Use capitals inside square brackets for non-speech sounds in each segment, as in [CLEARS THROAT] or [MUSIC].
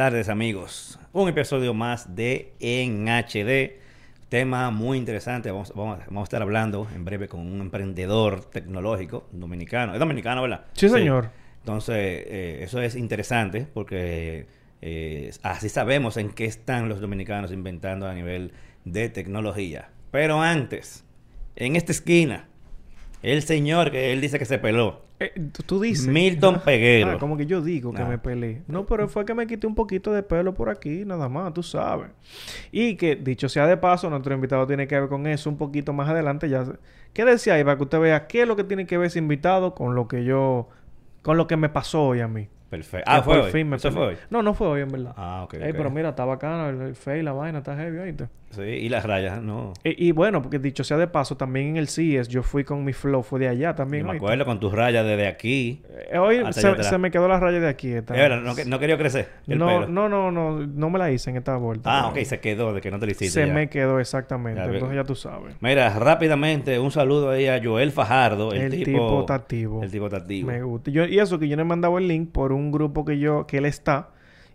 Buenas tardes amigos. Un episodio más de En HD. Tema muy interesante. Vamos, vamos, vamos a estar hablando en breve con un emprendedor tecnológico dominicano. Es dominicano, ¿verdad? Sí, señor. Entonces, eh, eso es interesante porque eh, así sabemos en qué están los dominicanos inventando a nivel de tecnología. Pero antes, en esta esquina, el señor que él dice que se peló. Eh, tú- dices. Milton Peguero. Ah, como que yo digo que Ah. me peleé. No, pero fue que me quité un poquito de pelo por aquí, nada más, tú sabes. Y que, dicho sea de paso, nuestro invitado tiene que ver con eso un poquito más adelante. Ya. se- ¿Qué decía ahí para que usted vea qué es lo que tiene que ver ese invitado con lo que yo. con lo que me pasó hoy a mí? Perfecto. Ah, fue hoy. fin Eso fue hoy. No, no fue hoy, en verdad. Ah, ok. Ey, ok. pero mira, está bacano el, el face, la vaina, está heavy, ¿oíste? Sí, y las rayas, no. Y, y bueno, porque dicho sea de paso, también en el CES yo fui con mi flow, fue de allá también. Yo me ¿oíste? acuerdo con tus rayas desde aquí. Eh, hoy se, me quedó la raya de aquí. esta. No, no quería crecer el no, pelo. no, no, no, no me la hice en esta vuelta. Ah, ok, se quedó de que no te lo hiciste. Se ya. me quedó exactamente. Ya, Entonces ya tú sabes. Mira, rápidamente, un saludo ahí a Joel Fajardo. El, El tipo, tipo. El tipo está activo. Me gusta. Yo, y eso que yo le he mandado el link por un grupo que yo, que él está.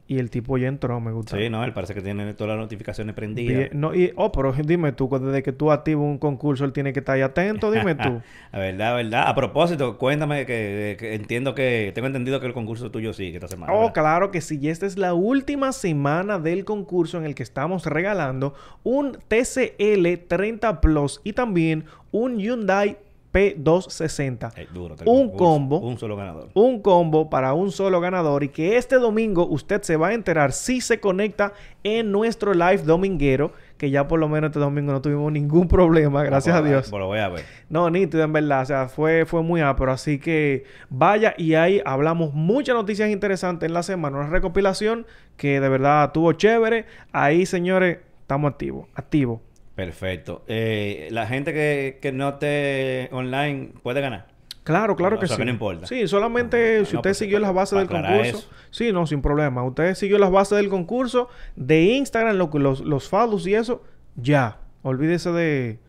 Y el tipo ya entró, me gusta. Sí, no, él parece que tiene todas las notificaciones prendidas. No, y, oh, pero dime tú, desde que tú activas un concurso, él tiene que estar ahí atento, dime tú. [LAUGHS] La verdad, verdad. A propósito, cuéntame que, que entiendo que... Tengo entendido que el concurso tuyo sí, que esta semana. Oh, ¿verdad? claro que sí. Y esta es la última semana del concurso en el que estamos regalando un TCL 30 Plus y también un Hyundai P260. Eh, duro, te un combo. Un solo ganador. Un combo para un solo ganador y que este domingo usted se va a enterar si se conecta en nuestro live dominguero, que ya por lo menos este domingo no tuvimos ningún problema, gracias a Dios. Pues lo voy a ver. No, nítido en verdad. O sea, fue, fue muy ápero. Así que vaya y ahí hablamos muchas noticias interesantes en la semana. Una recopilación que de verdad tuvo chévere. Ahí, señores, estamos activos. Activos. Perfecto. Eh, la gente que, que no esté online puede ganar. Claro, claro O que sea, sí. que no importa. Sí, solamente No, si usted siguió las bases del concurso. eso. Sí, no, sin problema. Usted siguió las bases del concurso de Instagram, lo que- los, los follows y eso. Ya. Olvídese de,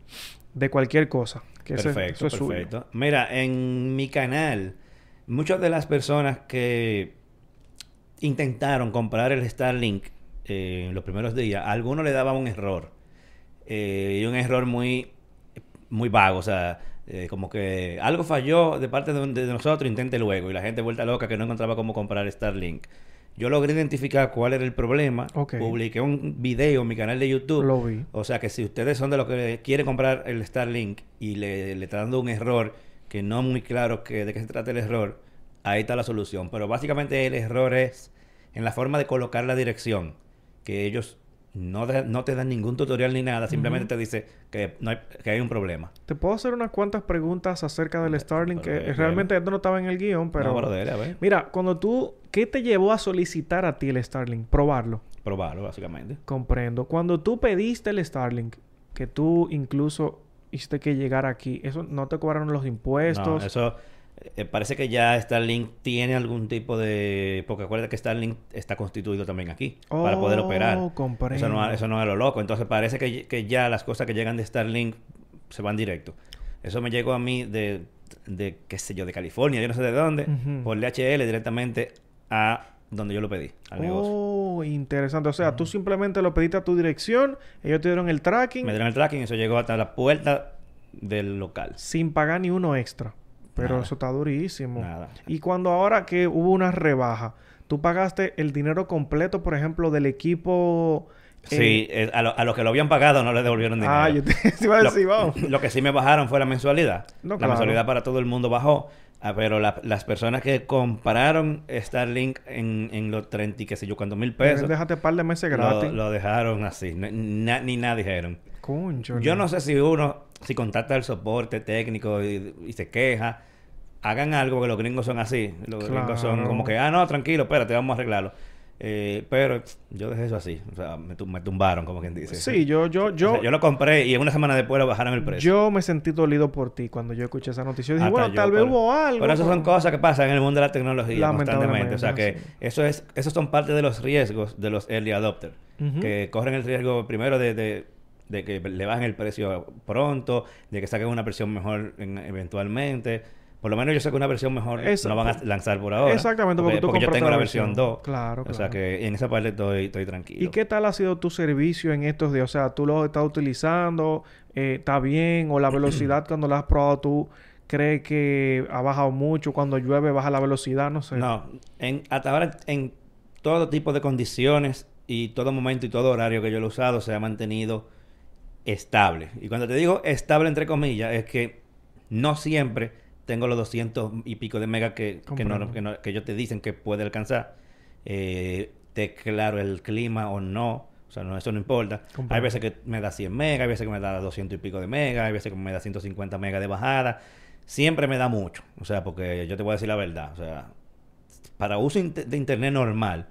de cualquier cosa. Que ese- Perfecto, eso es suyo. perfecto. Mira, en mi canal, muchas de las personas que intentaron comprar el Starlink eh, en los primeros días, a algunos le daban un error. Eh, y un error muy, muy vago. O sea, eh, como que algo falló de parte de, de nosotros, intente luego. Y la gente vuelta loca que no encontraba cómo comprar Starlink. Yo logré identificar cuál era el problema. Publiqué un video en mi canal de YouTube. Lo vi. O sea que si ustedes son de los que quieren comprar el Starlink y le, le está dando un error que no muy claro que, de qué se trata el error, ahí está la solución. Pero básicamente el error es en la forma de colocar la dirección, que ellos no, de- no te dan ningún tutorial ni nada, simplemente te dice que, no hay, que hay un problema. Te puedo hacer unas cuantas preguntas acerca del Starlink que pero realmente esto no estaba en el guion, pero... no, pero dele, a ver, Mira, cuando tú... ¿Qué te llevó a solicitar a ti el Starlink? Probarlo. probarlo básicamente. Comprendo. Cuando tú pediste el Starlink, que tú incluso hiciste que llegara aquí, ¿eso no te cobraron los impuestos? No, eso eh, parece que ya Starlink tiene algún tipo de... Porque acuérdate que Starlink está constituido también aquí para poder Oh, operar. Eso no, eso no es lo loco. Entonces parece que, que ya las cosas que llegan de Starlink se van directo. Eso me llegó a mí de, de qué sé yo, de California, yo no sé de dónde, Ujú. por DHL directamente a donde yo lo pedí, al negocio. Oh, interesante. O sea, tú simplemente lo pediste a tu dirección, ellos te dieron el tracking Me dieron el tracking y eso llegó hasta la puerta del local. sin pagar ni uno extra. Pero Nada. eso está durísimo. Nada. Y cuando ahora que hubo una rebaja, tú pagaste el dinero completo, por ejemplo, del equipo. eh, Sí, eh, a, lo- a los que lo habían pagado no le devolvieron dinero. Ah, yo [LAUGHS] te iba a decir, lo, vamos. lo que sí me bajaron fue la mensualidad. No, la claro. mensualidad para todo el mundo bajó. ah, pero la- las personas que compraron Starlink en, en los 30 y qué sé yo, cuántos mil pesos, Déjate un par de meses gratis. lo dejaron así. Na- ni nada dijeron. Concho, Yo no sé si uno, si contacta al soporte técnico y, y se queja, hagan algo porque los gringos son así. Los gringos son como que, ah, no, tranquilo, espérate, vamos a arreglarlo. Eh, pero yo dejé eso así. O sea, me, tu- me tumbaron, como quien dice. Sí, yo, yo, O yo, sea, yo lo compré y una semana después lo bajaron el precio. yo me sentí dolido por ti cuando yo escuché esa noticia. Yo dije, Hasta bueno, yo, tal vez hubo algo. Pero eso son cosas que pasan en el mundo de la tecnología constantemente. O sea que sí. eso es, esos son parte de los riesgos de los early adopters. Que corren el riesgo primero de, de, de que le bajen el precio pronto, de que saquen una versión mejor en- eventualmente. Por lo menos yo sé que una versión mejor Exacto. no van a lanzar por ahora. Exactamente, porque tú porque yo tengo la versión versión. 2. Claro, O sea claro. que en esa parte estoy, estoy tranquilo. ¿Y qué tal ha sido tu servicio en estos días? O sea, ¿tú lo estás utilizando? Eh, ¿Está bien? ¿O la velocidad cuando la has probado tú crees que ha bajado mucho? Cuando llueve baja la velocidad? No sé. No, en, hasta ahora en todo tipo de condiciones y todo momento y todo horario que yo lo he usado se ha mantenido estable. Y cuando te digo estable entre comillas es que no siempre tengo los 200 y pico de megas que, que, no- que, no- que ellos te dicen que puede alcanzar. Eh, te claro el clima o no. O sea, no, eso no importa. Comprendo. Hay veces que me da 100 megas, hay veces que me da 200 y pico de megas, hay veces que me da 150 megas de bajada. Siempre me da mucho. O sea, porque yo te voy a decir la verdad. O sea, para uso de internet normal,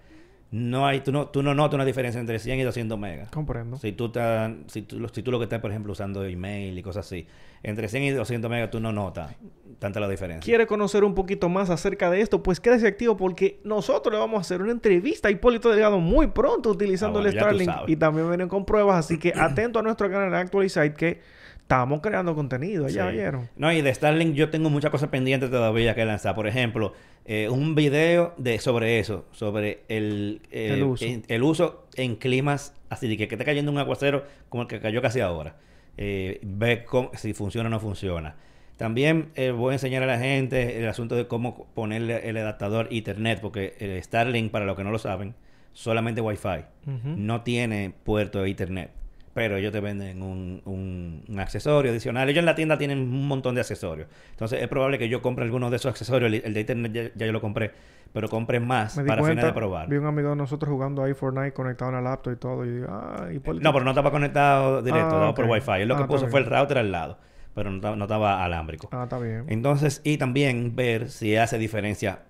no hay, tú no, tú no notas una diferencia entre 100 y 200 megas. Comprendo. Si tú, estás- si, tú, lo- si tú lo que estás, por ejemplo, usando email y cosas así, entre 100 y 200 megas tú no notas tanta la diferencia. ¿Quiere conocer un poquito más acerca de esto? Pues quédese activo porque nosotros le vamos a hacer una entrevista a Hipólito Delgado muy pronto utilizando Ah, bueno, el Starlink. Y también vienen con pruebas. Así que atento a nuestro canal Actualizate que estamos creando contenido. ¿Ya Sí. vieron? No, y de Starlink yo tengo muchas cosas pendientes todavía que lanzar. Por ejemplo, eh, un video de sobre eso, sobre el, eh, El uso. En, el uso en climas así de que, que esté cayendo un aguacero como el que cayó casi ahora. Eh, ve cómo- si funciona o no funciona. También eh, voy a enseñar a la gente el asunto de cómo ponerle el adaptador Ethernet, porque el Starlink, para los que no lo saben, solamente Wi-Fi. No tiene puerto de Ethernet. Pero ellos te venden un, un- un accesorio adicional. Ellos en la tienda tienen un montón de accesorios. Entonces es probable que yo compre alguno de esos accesorios. El, el de Ethernet ya, ya yo lo compré. Pero compre más para fines cuenta, de probar. vi un amigo de nosotros jugando ahí Fortnite conectado a la laptop y todo. Y digo, ah. No, pero no estaba conectado directo, Ah, estaba por Wi-Fi. Él lo Ah, que puso fue el router al lado. Pero no, estaba- no estaba alámbrico. Ah, está bien. Entonces, y también ver si hace diferencia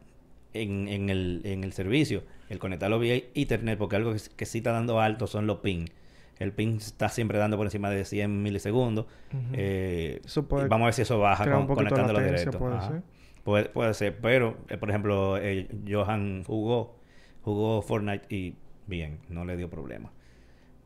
en, en el, en el servicio. El conectarlo vía Ethernet, porque algo que, que sí está dando alto son los ping. El ping está siempre dando por encima de 100 milisegundos. Eh, Eso puede y vamos a ver si eso baja con- conectándolo directo. puede ser. Puede, puede ser, pero eh, por ejemplo, eh, Johan jugó, jugó Fortnite y bien, no le dio problema.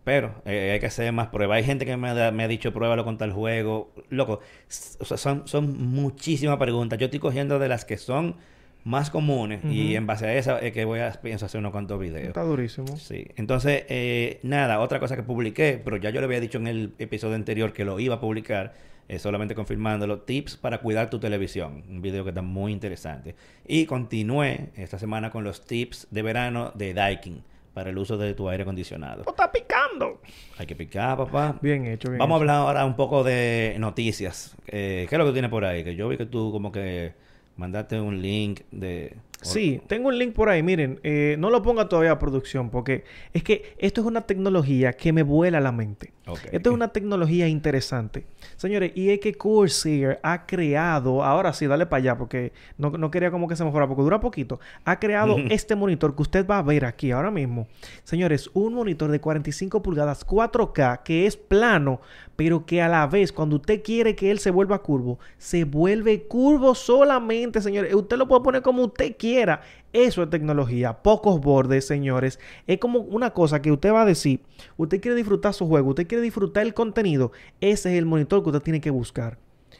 Pero eh, hay que hacer más pruebas. Hay gente que me, ha- me ha dicho pruébalo con tal juego. Loco, s- o sea, son, son muchísimas preguntas. Yo estoy cogiendo de las que son más comunes y en base a esa es que voy a pienso hacer unos cuantos videos. Está durísimo. Sí, entonces, eh, nada, otra cosa que publiqué, pero ya yo le había dicho en el episodio anterior que lo iba a publicar, eh, solamente confirmándolo, tips para cuidar tu televisión, un video que está muy interesante. Y continué esta semana con los tips de verano de Daikin para el uso de tu aire acondicionado. ¡Está picando! Hay que picar, papá. Bien hecho, bien Vamos a hablar ahora un poco de noticias. Eh, ¿Qué es lo que tienes por ahí? Que yo vi que tú como que mandaste un link de... Sí, tengo un link por ahí. Miren, eh, no lo ponga todavía a producción porque es que esto es una tecnología que me vuela la mente. Ok. Esto es una tecnología interesante. Señores, y es que Corsair ha creado, ahora sí, dale para allá porque no, no quería como que se mejorara porque dura poquito. Ha creado [LAUGHS] este monitor que usted va a ver aquí ahora mismo. Señores, un monitor de 45 pulgadas 4K que es plano, pero que a la vez cuando usted quiere que él se vuelva curvo, se vuelve curvo solamente, señores. Usted lo puede poner como usted quiera. Eso es tecnología. Pocos bordes, señores. Es como una cosa que usted va a decir. Usted quiere disfrutar su juego. Usted quiere disfrutar el contenido. Ese es el monitor que usted tiene que buscar.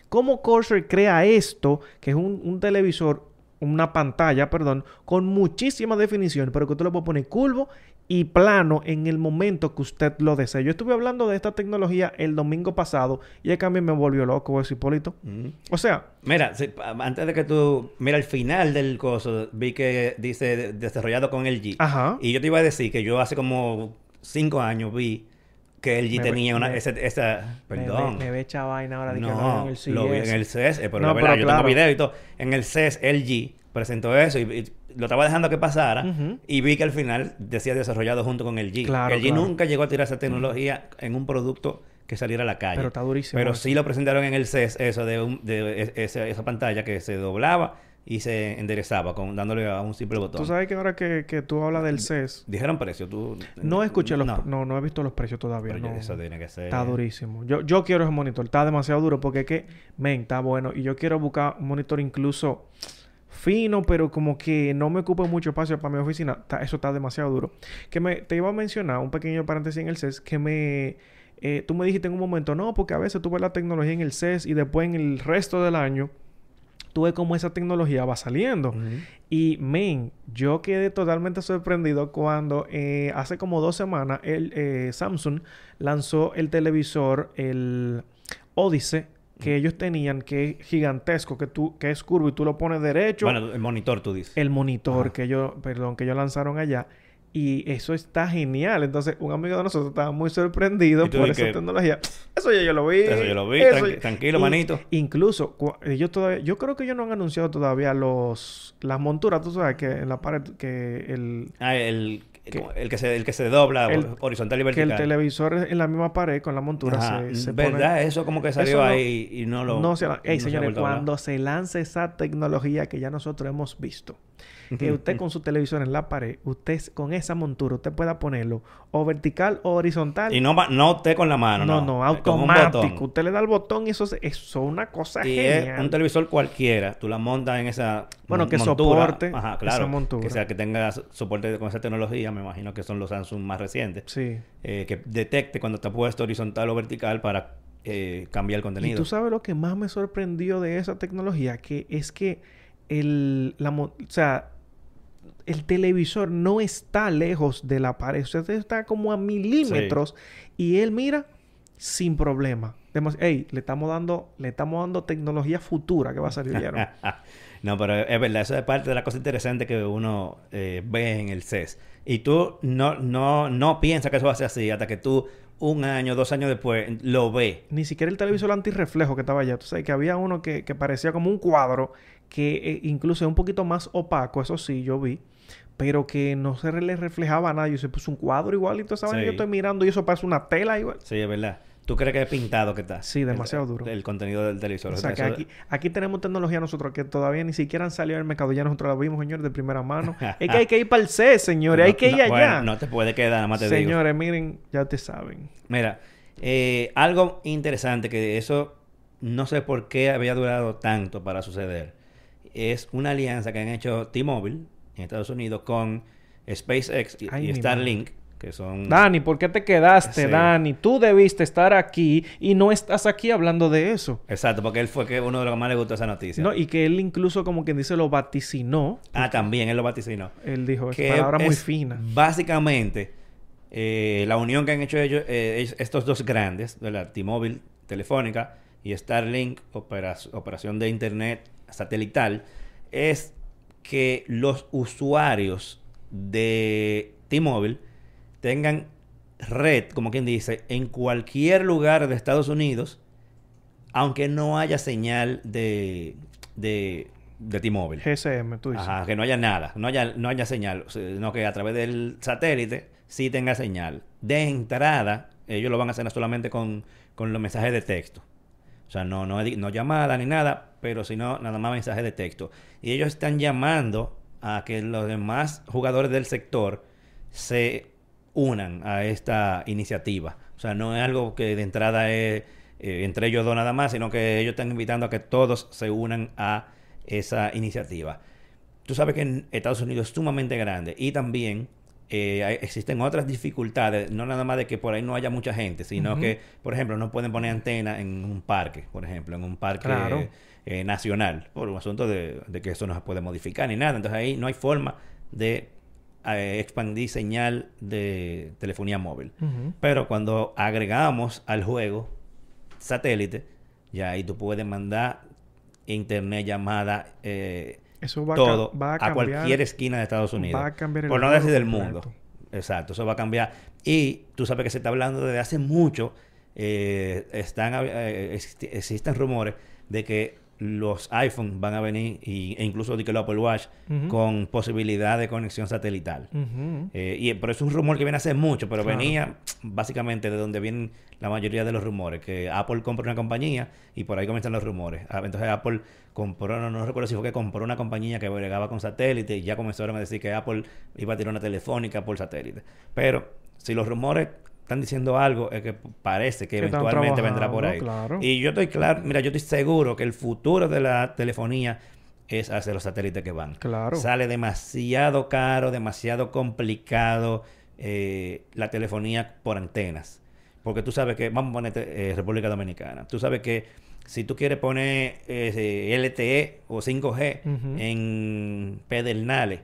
¿Cómo Corsair crea esto? Que es un, televisor, una pantalla, perdón, con muchísima definición, pero que usted lo puede poner curvo y plano en el momento que usted lo desee. Yo estuve hablando de esta tecnología el domingo pasado y a mí me volvió loco ese Hipólito. Mm. O sea, Mira, pa- antes de que tú... Mira, al final del coso vi que dice de- desarrollado con LG. Ajá. Y yo te iba a decir que yo hace como cinco años vi que LG Me ve- tenía una... me- esa, esa- perdón. Me, me ve esa vaina ahora de que no, en el lo vi en CES. el CES. eh, pero No, la verdad, pero yo claro. tengo video y todo. En el CES, LG presentó eso y, y lo estaba dejando que pasara. Y vi que al final decía desarrollado junto con LG. Claro, LG claro. nunca llegó a tirar esa tecnología en un producto que saliera a la calle. Pero está durísimo Pero eso. sí lo presentaron en el CES, eso de, un- de es- esa, esa pantalla que se doblaba y se enderezaba con dándole a un simple botón. Tú sabes que ahora que, que tú hablas del CES, Dijeron precio, tú... no escuché los... No, No, no, he visto los precios todavía. pero no. eso tiene que ser... Está durísimo. Yo, yo quiero ese monitor. Está demasiado duro porque es que, men, está bueno. Y yo quiero buscar un monitor incluso fino, pero como que no me ocupe mucho espacio para mi oficina. Está- eso está demasiado duro. Que me, te iba a mencionar, un pequeño paréntesis en el CES, que me... eh, tú me dijiste en un momento, no, porque a veces tú ves la tecnología en el CES y después en el resto del año tú ves cómo esa tecnología va saliendo. Y, men, yo quedé totalmente sorprendido cuando eh, hace como dos semanas el eh, Samsung lanzó el televisor, el Odyssey, que ellos tenían, que es gigantesco, que tú, que es curvo y tú lo pones derecho. Bueno, el monitor tú dices. El monitor que ellos, perdón, que ellos lanzaron allá. Y eso está genial. Entonces, un amigo de nosotros estaba muy sorprendido por esa tecnología. Eso ya yo lo vi. Eso yo lo vi. tranquilo, manito. Incluso, ellos todavía, yo creo que ellos no han anunciado todavía los las monturas. Tú sabes que en la pared, que el... Ah, el el, que se, el que se dobla horizontal y vertical. Que el televisor en la misma pared con la montura se, se ¿Verdad? Eso como que salió ahí y no lo... No se... Señores, cuando se lance esa tecnología que ya nosotros hemos visto que usted con su televisor en la pared, usted con esa montura, usted pueda ponerlo o vertical o horizontal. Y no, no usted con la mano, no. No, automático. Usted le da el botón y eso, eso es una cosa y genial. Es un televisor cualquiera. Tú la montas en esa Bueno, que soporte Ajá, claro, esa montura. Que sea, que tenga soporte con esa tecnología. Me imagino que son los Samsung más recientes. Sí. Eh, que detecte cuando está puesto horizontal o vertical para eh, cambiar el contenido. Y tú sabes lo que más me sorprendió de esa tecnología, que es que el, la, o sea, el televisor no está lejos de la pared. Usted está como a milímetros y él mira sin problema. Ey, le estamos dando, le estamos dando tecnología futura que va a salir [LAUGHS] no, pero es verdad, eso es parte de la cosa interesante que uno eh, ve en el CES. Y tú no, no, no piensas que eso va a ser así hasta que tú un año, dos años después lo ves. Ni siquiera el televisor antirreflejo que estaba allá. Tú sabes que había uno que, que parecía como un cuadro que eh, incluso es un poquito más opaco, eso sí, yo vi pero que no se le reflejaba nada. Yo se puso un cuadro igualito, ¿saben? Yo estoy mirando y eso parece una tela igual. Sí, es verdad. ¿Tú crees que es pintado que está? Sí, demasiado duro. El contenido del televisor. O sea, que aquí, aquí tenemos tecnología nosotros que todavía ni siquiera han salido al mercado. Ya nosotros la vimos, señores, de primera mano. [LAUGHS] es que hay que ir para el C, señores. hay que ir allá. Bueno, no te puede quedar, nada más te Señores, miren, ya te saben. Mira, eh, algo interesante que eso no sé por qué había durado tanto para suceder. Es una alianza que han hecho T-Mobile en Estados Unidos con SpaceX y, Starlink, que son... Dani, ¿por qué te quedaste, Dani? Tú debiste estar aquí y no estás aquí hablando de eso. Exacto, porque él fue que uno de los que más le gustó esa noticia. No, y que él incluso como quien dice lo vaticinó. Ah, también, él lo vaticinó. Él dijo, que palabra muy fina. Básicamente, eh, la unión que han hecho ellos, eh, estos dos grandes, de la T-Mobile, Telefónica y Starlink, operación de Internet satelital, es que los usuarios de T-Mobile tengan red, como quien dice, en cualquier lugar de Estados Unidos, aunque no haya señal de, de, de T-Mobile. GSM, tú dices. Ajá, que no haya nada, no haya, no haya señal, sino que a través del satélite sí tenga señal. De entrada, ellos lo van a hacer solamente con, con los mensajes de texto. O sea, no, no, no llamada ni nada, pero sino nada más mensaje de texto. Y ellos están llamando a que los demás jugadores del sector se unan a esta iniciativa. O sea, no es algo que de entrada es eh, entre ellos dos nada más, sino que ellos están invitando a que todos se unan a esa iniciativa. Tú sabes que en Estados Unidos es sumamente grande y también eh, existen otras dificultades, no nada más de que por ahí no haya mucha gente, sino que, por ejemplo, no pueden poner antena en un parque, por ejemplo, en un parque eh, nacional, por un asunto de, que eso no se puede modificar ni nada. Entonces ahí no hay forma de eh, expandir señal de telefonía móvil. Pero cuando agregamos al juego satélite, ya ahí tú puedes mandar internet, llamada, eso va todo a, cualquier esquina de Estados Unidos. Va a cambiar el Por no decir del mundo. Exacto, eso va a cambiar. Y tú sabes que se está hablando desde hace mucho, eh, están, eh, existen rumores de que los iPhones van a venir y, e incluso el Apple Watch con posibilidad de conexión satelital. Eh, y, pero es un rumor que viene hace mucho, pero venía básicamente de donde vienen la mayoría de los rumores, que Apple compra una compañía y por ahí comienzan los rumores. Ah, entonces Apple compró, no, recuerdo si fue que compró una compañía que bregaba con satélite y ya comenzaron a decir que Apple iba a tirar una telefónica por satélite. Pero si los rumores están diciendo algo es que parece que, eventualmente vendrá por ahí. Y yo estoy claro, mira, yo estoy seguro que el futuro de la telefonía es hacia los satélites que van. Claro. Sale demasiado caro, demasiado complicado eh, la telefonía por antenas. Porque tú sabes que, vamos a poner eh, República Dominicana, tú sabes que si tú quieres poner eh, LTE o 5G Ujú. en Pedernales,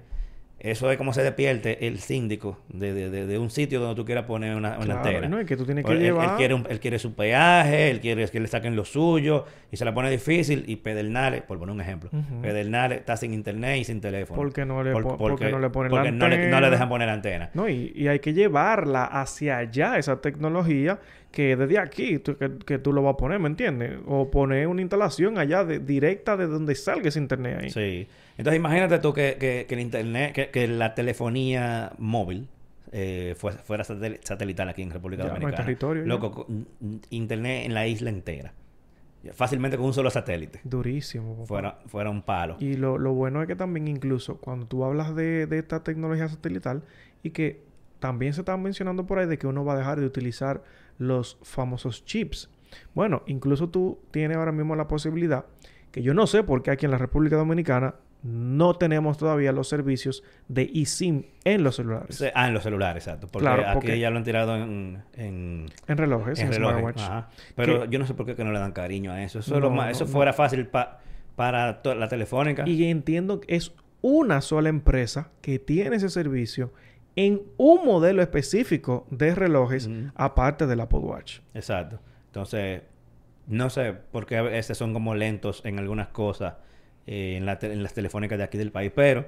eso es como se despierte el síndico de, de- de- de un sitio donde tú quieras poner una, una Claro, antena. no, y que tú tienes que Él- llevar- Él, quiere un- él quiere su peaje, él quiere que le saquen lo suyo y se la pone difícil y Pedernales, por poner un ejemplo, Ujú. Pedernales está sin internet y sin teléfono. Porque no le Por- po- porque no le ponen porque la no le, no le antena. dejan poner antena. No, y, y hay que llevarla hacia allá, esa tecnología, que desde aquí, tú- que, que tú lo vas a poner, ¿me entiendes? O poner una instalación allá de- directa de donde salga ese internet ahí. Sí. Entonces imagínate tú que, que- que el internet, que, que la telefonía móvil eh, fue- fuera satel- satelital aquí en República Ya, Dominicana. territorio. Loco, n- internet en la isla entera. Fácilmente con un solo satélite. Durísimo. papá. Fuera, fuera un palo. Y lo, lo bueno es que también incluso cuando tú hablas de, de esta tecnología satelital y que también se está mencionando por ahí de que uno va a dejar de utilizar los famosos chips. Bueno, incluso tú tienes ahora mismo la posibilidad, que yo no sé por qué aquí en la República Dominicana no tenemos todavía los servicios de eSIM en los celulares. Ah, en los celulares, exacto. Porque Claro, aquí porque- ya lo han tirado en, en, En relojes, en, en relojes. Ajá. Pero yo no sé por qué que no le dan cariño a eso. Eso, es lo No, más- eso no, fuera fácil pa- para la telefónica. Y entiendo que es una sola empresa que tiene ese servicio en un modelo específico de relojes aparte del Apple Watch. Exacto. Entonces, no sé por qué a veces son como lentos en algunas cosas eh, en, la te- en las telefónicas de aquí del país, pero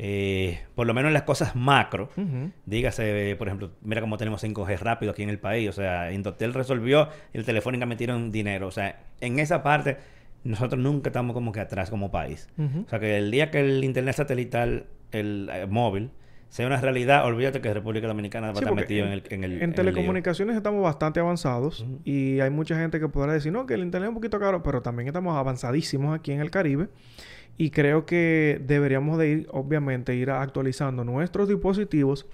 eh, por lo menos en las cosas macro, Ujú. dígase, por ejemplo, mira cómo tenemos 5G rápido aquí en el país, o sea, Indotel resolvió, el Telefónica metieron dinero, o sea, en esa parte nosotros nunca estamos como que atrás como país. O sea, que el día que el internet satelital, el eh, móvil, sea una realidad, olvídate que República Dominicana va a Sí, estar porque metido en el, en el En en el lío. telecomunicaciones estamos bastante avanzados y hay mucha gente que podrá decir, no, que el internet es un poquito caro, pero también estamos avanzadísimos aquí en el Caribe y creo que deberíamos de ir, obviamente, ir actualizando nuestros dispositivos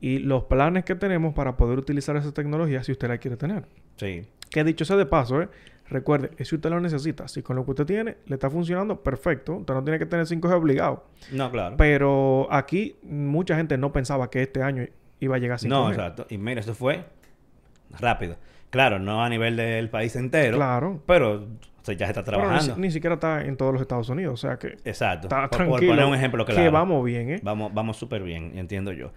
y los planes que tenemos para poder utilizar esa tecnología si usted la quiere tener. Sí. Que dicho sea de paso, ¿eh? Recuerde, si usted lo necesita. Si con lo que usted tiene le está funcionando, perfecto. Usted no tiene que tener 5G obligado. No, claro. Pero aquí mucha gente no pensaba que este año iba a llegar a 5G. No, exacto. Y mira, eso fue rápido. Claro, no a nivel del país entero. Claro. Pero o sea, ya se está ni, trabajando. ni siquiera está en todos los Estados Unidos. O sea que Exacto. está Por- por poner un ejemplo claro. Que vamos bien, ¿eh? Vamos, vamos súper bien, entiendo yo.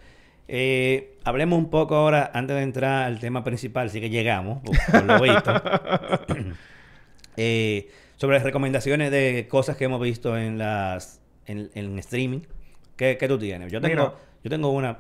Eh, hablemos un poco ahora, antes de entrar al tema principal, sí que llegamos, por, por lo visto. [LAUGHS] Eh, sobre las recomendaciones de cosas que hemos visto en las en, en streaming. ¿Qué, qué tú tienes? Yo tengo, Mira. yo tengo una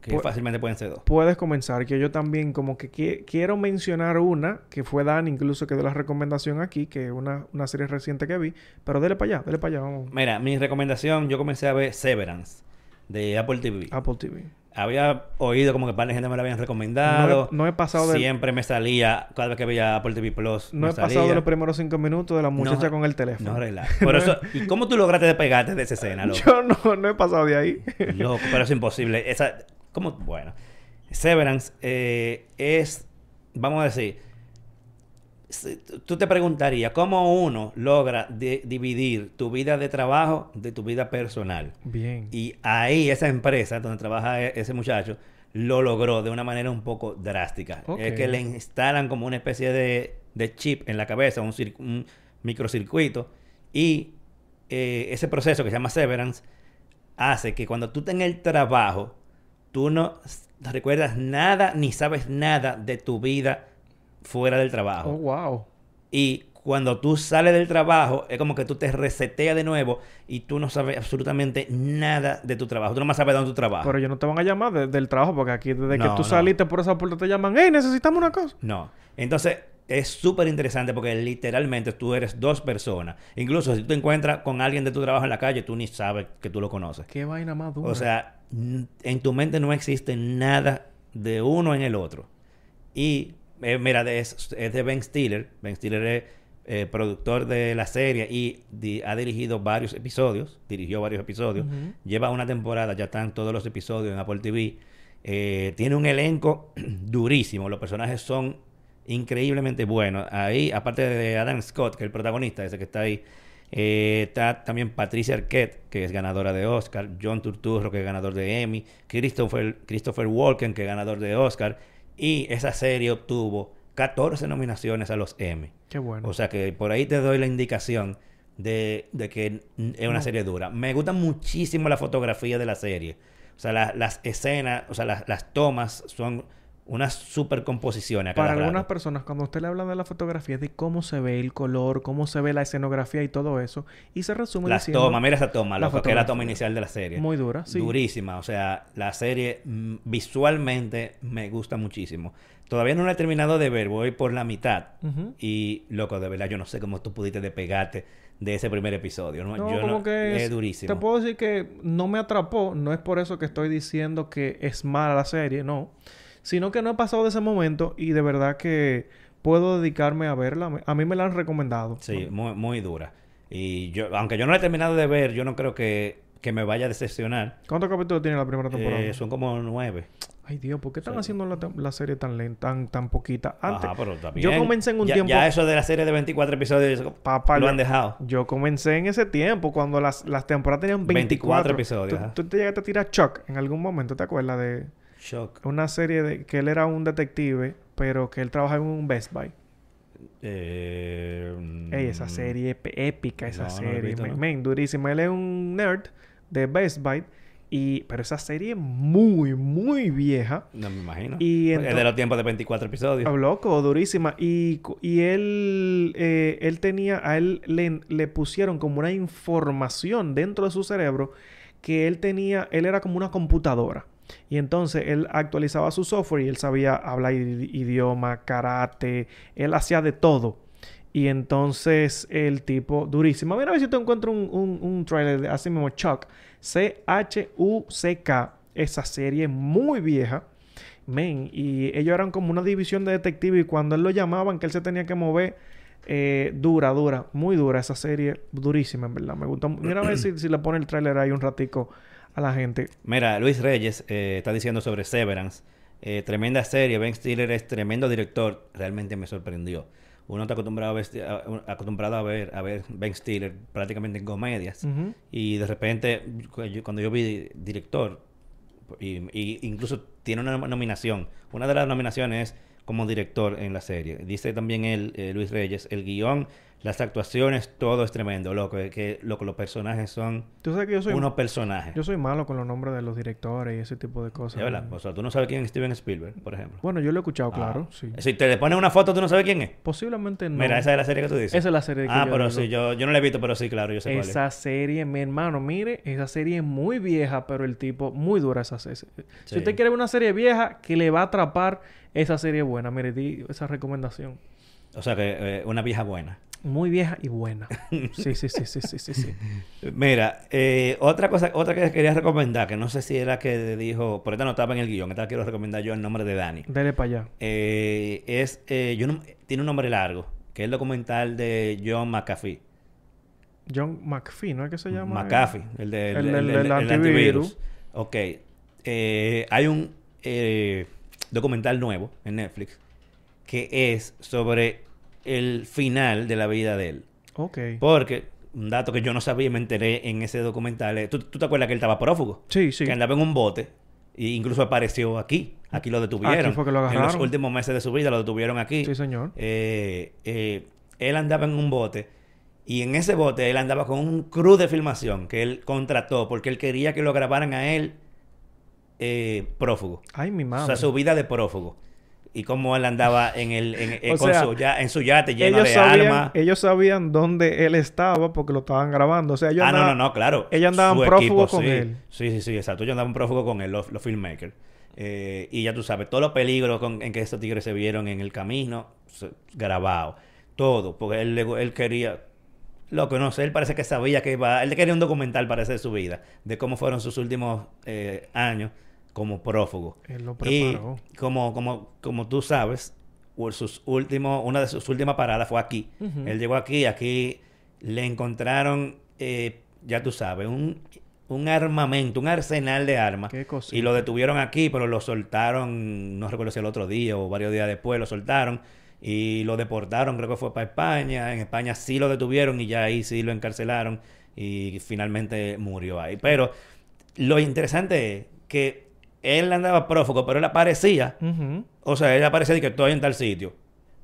que Pu- fácilmente pueden ser dos. Puedes comenzar, que yo también como que qui- quiero mencionar una, que fue Dan incluso que dio la recomendación aquí, que es una, una serie reciente que vi, pero dele para allá, dele para allá, vamos. Mira, mi recomendación, yo comencé a ver Severance de Apple TV. Apple TV. Había oído como que par de gente me lo habían No recomendado. he, no he pasado de, Siempre me salía, cada vez que veía Apple TV Plus. no me he pasado de los primeros cinco minutos de la muchacha No, con el teléfono. No, relaja. [LAUGHS] Por eso, ¿y cómo tú lograste despegarte de esa escena, loco? yo no, no he pasado de ahí. [LAUGHS] Loco, pero es imposible. Esa, ¿cómo? Bueno, Severance eh, es, vamos a decir, tú- te preguntarías cómo uno logra di- dividir tu vida de trabajo de tu vida personal. Bien. Y ahí esa empresa donde trabaja e- ese muchacho lo logró de una manera un poco drástica. Es que le instalan como una especie de, de chip en la cabeza, un, cir- un microcircuito, y eh, ese proceso que se llama severance hace que cuando tú estás en el trabajo, tú no recuerdas nada ni sabes nada de tu vida fuera del trabajo. Oh, wow. Y cuando tú sales del trabajo, es como que tú te reseteas de nuevo y tú no sabes absolutamente nada de tu trabajo. Tú no más sabes dónde tú trabajas. Pero ellos no te van a llamar de- del trabajo porque aquí desde que tú no. saliste por esa puerta te llaman, ¡Hey, necesitamos una cosa! No. Entonces, es súper interesante porque literalmente tú eres dos personas. Incluso si tú te encuentras con alguien de tu trabajo en la calle, tú ni sabes que tú lo conoces. ¡Qué vaina más dura! O sea, en tu mente no existe nada de uno en el otro. Y eh, mira, es, es de Ben Stiller. Ben Stiller es eh, productor de la serie y di- ha dirigido varios episodios. Dirigió varios episodios. Lleva una temporada, ya están todos los episodios en Apple TV. Eh, tiene un elenco [CLEARS THROAT] durísimo. Los personajes son increíblemente buenos. Ahí, aparte de Adam Scott, que es el protagonista, ese que está ahí, eh, está también Patricia Arquette, que es ganadora de Oscar, John Turturro, que es ganador de Emmy, Christopher, Christopher Walken, que es ganador de Oscar, y esa serie obtuvo 14 nominaciones a los Emmy. Qué bueno. O sea que por ahí te doy la indicación de, de que es una No. serie dura. Me gusta muchísimo la fotografía de la serie. O sea, la- las escenas, o sea, las, las tomas son unas supercomposiciones. a cada Para algunas personas, cuando usted le habla de la fotografía, de cómo se ve el color, cómo se ve la escenografía y todo eso, y se resume Las diciendo... tomas, mira esa toma, la loco, que es la toma inicial de la serie. Muy dura, sí. Durísima. O sea, la serie mm, visualmente me gusta muchísimo. Todavía no la he terminado de ver, voy por la mitad. Y, loco, de verdad, yo no sé cómo tú pudiste despegarte de ese primer episodio. No, No, yo como no- que es, es- durísimo. Te puedo decir que no me atrapó, no es por eso que estoy diciendo que es mala la serie, no. Sino que no he pasado de ese momento y de verdad que puedo dedicarme a verla. A mí me la han recomendado. Sí, muy, muy dura. Y yo, aunque yo no la he terminado de ver, yo no creo que, que me vaya a decepcionar. ¿Cuántos capítulos tiene la primera temporada? Eh, son como nueve. Ay, Dios, ¿por qué están Sí. haciendo la, la serie tan lenta, tan, tan poquita? Antes, Ajá, pero está yo comencé en un ya, tiempo... Ya eso de la serie de 24 episodios Papá, lo han dejado. Yo comencé en ese tiempo, cuando las, las temporadas tenían 24 24, episodios, ¿Tú, tú te llegaste a tirar Chuck en algún momento, ¿te acuerdas de Shock. una serie de que él era un detective, pero que él trabajaba en un Best Buy? Eh, Ey, esa mm, serie épica, esa No, no serie, visto, ¿no? durísima. Él es un nerd de Best Buy, y, pero esa serie es muy, muy vieja. No me imagino. Y es de los tiempos de 24 episodios. Ah, loco, durísima. Y, y él, eh, él tenía, a él le, le pusieron como una información dentro de su cerebro que él tenía, él era como una computadora. Y entonces él actualizaba su software y él sabía hablar idi- idioma, karate, él hacía de todo. Y entonces el tipo, durísimo. Mira a ver si tú encuentras un, un, un trailer de así mismo, Chuck. C-H-U-C-K. Esa serie muy vieja. Men, y ellos eran como una división de detectives y cuando él lo llamaban, que él se tenía que mover, eh, dura, dura, muy dura esa serie, durísima en verdad, me gustó. Mira a ver si, si le pone el tráiler ahí un ratico a la gente. Mira, Luis Reyes eh, está diciendo sobre Severance. Eh, tremenda serie. Ben Stiller es tremendo director. Realmente me sorprendió. Uno está acostumbrado a ver, a- acostumbrado a ver, a ver Ben Stiller prácticamente en comedias. Y de repente, cuando yo vi director, y, y incluso tiene una nominación. Una de las nominaciones es como director en la serie. Dice también él, eh, Luis Reyes, el guion, las actuaciones, todo es tremendo, loco. Es que, loco, los personajes son Tú sabes que yo soy, unos personajes. yo soy malo con los nombres de los directores y ese tipo de cosas. Verdad. O sea, tú no sabes quién es Steven Spielberg, por ejemplo. Bueno, yo lo he escuchado, Ah. claro, sí. Si te le pones una foto, tú no sabes quién es. Posiblemente no. Mira, esa es la serie que tú dices. Esa es la serie que Ah, yo pero digo. sí, yo, yo no la he visto, pero sí, claro, yo sé cuál es. Esa serie, mi hermano, mire, esa serie es muy vieja, pero el tipo, muy dura esa serie. Si usted quiere ver una serie vieja que le va a atrapar, esa serie buena. Mire, di esa recomendación. O sea, que eh, una vieja buena. Muy vieja y buena. Sí, sí, sí, sí, sí, sí, sí. [LAUGHS] Mira, eh, otra cosa, otra que quería recomendar, que no sé si era que dijo, por esta no estaba en el guion, esta quiero recomendar yo en nombre de Dani. Dele para allá. Eh, es, eh, yo no- tiene un nombre largo, que es el documental de John McAfee. John McPhee, ¿no es que se llama? McAfee, el de- El el- el- el antivirus. Ok. Eh, hay un documental nuevo en Netflix que es sobre el final de la vida de él. Ok. Porque, un dato que yo no sabía y me enteré en ese documental, ¿tú, tú te acuerdas que él estaba prófugo? Sí, sí. Que andaba en un bote e incluso apareció aquí. Aquí lo detuvieron. Aquí fue que lo En los agarraron. últimos meses de su vida lo detuvieron aquí. Sí, señor. Eh, eh, él andaba en un bote y en ese bote él andaba con un crew de filmación que él contrató porque él quería que lo grabaran a él eh, prófugo. Ay, mi O madre. sea, su vida de prófugo. Y cómo él andaba en el en, eh, [LAUGHS] O con sea, su, ya, en su yate lleno de sabían, armas. ellos sabían dónde él estaba porque lo estaban grabando. O sea, ellos Ah, no, andaban- no, no, claro. ellos andaban prófugos con sí. él. Sí, sí, sí, exacto. Ellos andaban prófugos con él, los, los filmmakers. Eh, y ya tú sabes, todos los peligros con- en que estos tigres se vieron en el camino, grabado. Todo. Porque él, él quería... Loco, no sé, él parece que sabía que iba... Él quería un documental para hacer su vida. De cómo fueron sus últimos eh, años como prófugo. Él lo Y preparó. como, como, como tú sabes, sus últimos, una de sus últimas paradas fue aquí. Él llegó aquí, aquí le encontraron, eh, ya tú sabes, un, un armamento, un arsenal de armas. Qué. Y lo detuvieron aquí, pero lo soltaron, no recuerdo si el otro día o varios días después, lo soltaron y lo deportaron, creo que fue para España. En España sí lo detuvieron y ya ahí sí lo encarcelaron y finalmente murió ahí. Pero lo interesante es que él andaba prófugo, pero él aparecía o sea, él aparecía de que estoy en tal sitio.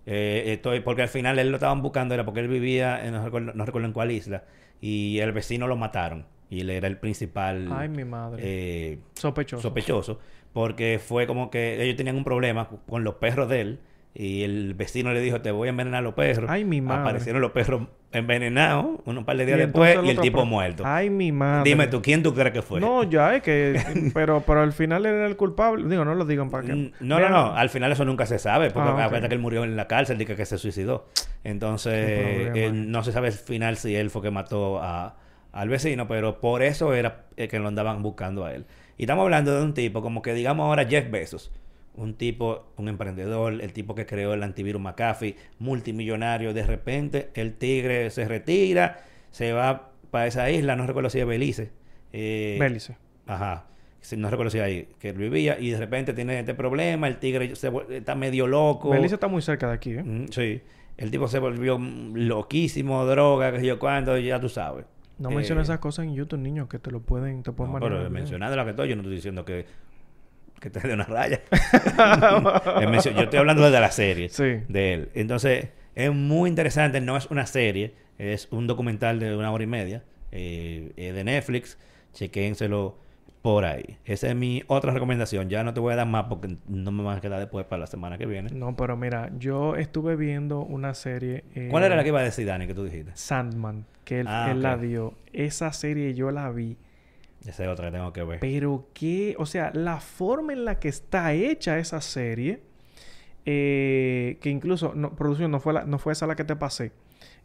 Eh, estoy, porque al final él lo estaban buscando, era porque él vivía, en- no recuerdo, no recuerdo en cuál isla, y el vecino lo mataron. Y él era el principal Ay, mi madre. eh, Sospechoso. sospechoso, porque fue como que ellos tenían un problema con los perros de él, y el vecino le dijo, te voy a envenenar los perros. Ay, mi madre. Aparecieron los perros envenenados, un par de días después, y el tipo pro- muerto. Ay, mi madre. Dime tú, ¿quién tú crees que fue? No, ya es que... [LAUGHS] pero, pero al final él era el culpable. Digo, no lo digan para que... No, no, no. Al final eso nunca se sabe. Porque Ah, ok. acuérdate que él murió en la cárcel y que, que se suicidó. Entonces, eh, no se sabe al final si él fue que mató a, al vecino, pero por eso era eh, que lo andaban buscando a él. Y estamos hablando de un tipo, como que digamos ahora Jeff Bezos. Un tipo, un emprendedor, el tipo que creó el antivirus McAfee, multimillonario. De repente, el tigre se retira, se va para esa isla, no recuerdo si es Belice. Eh, Bélice. Ajá. No recuerdo si ahí que vivía y de repente tiene este problema, el tigre se está medio loco. Belice está muy cerca de aquí, ¿eh? Mm, sí. El tipo se volvió loquísimo, droga, que yo cuándo, ya tú sabes. No Eh, menciones esas cosas en YouTube, niño, que te lo pueden... Te pueden no, banear pero mencionando lo que estoy, yo no estoy diciendo que, que te dé una raya. [LAUGHS] Yo estoy hablando de la serie Sí. de él. Entonces, es muy interesante, no es una serie, es un documental de una hora y media eh, de Netflix. Chequénselo por ahí. Esa es mi otra recomendación. Ya no te voy a dar más porque no me van a quedar después para la semana que viene. No, pero mira, yo estuve viendo una serie... eh, ¿Cuál era la que iba a decir, Dani, que tú dijiste? Sandman, que él, Ah, él la dio. Esa serie yo la vi. Esa es otra que tengo que ver. Pero que, o sea, la forma en la que está hecha esa serie, eh, que incluso, no, producción, no fue, la- no fue esa la que te pasé.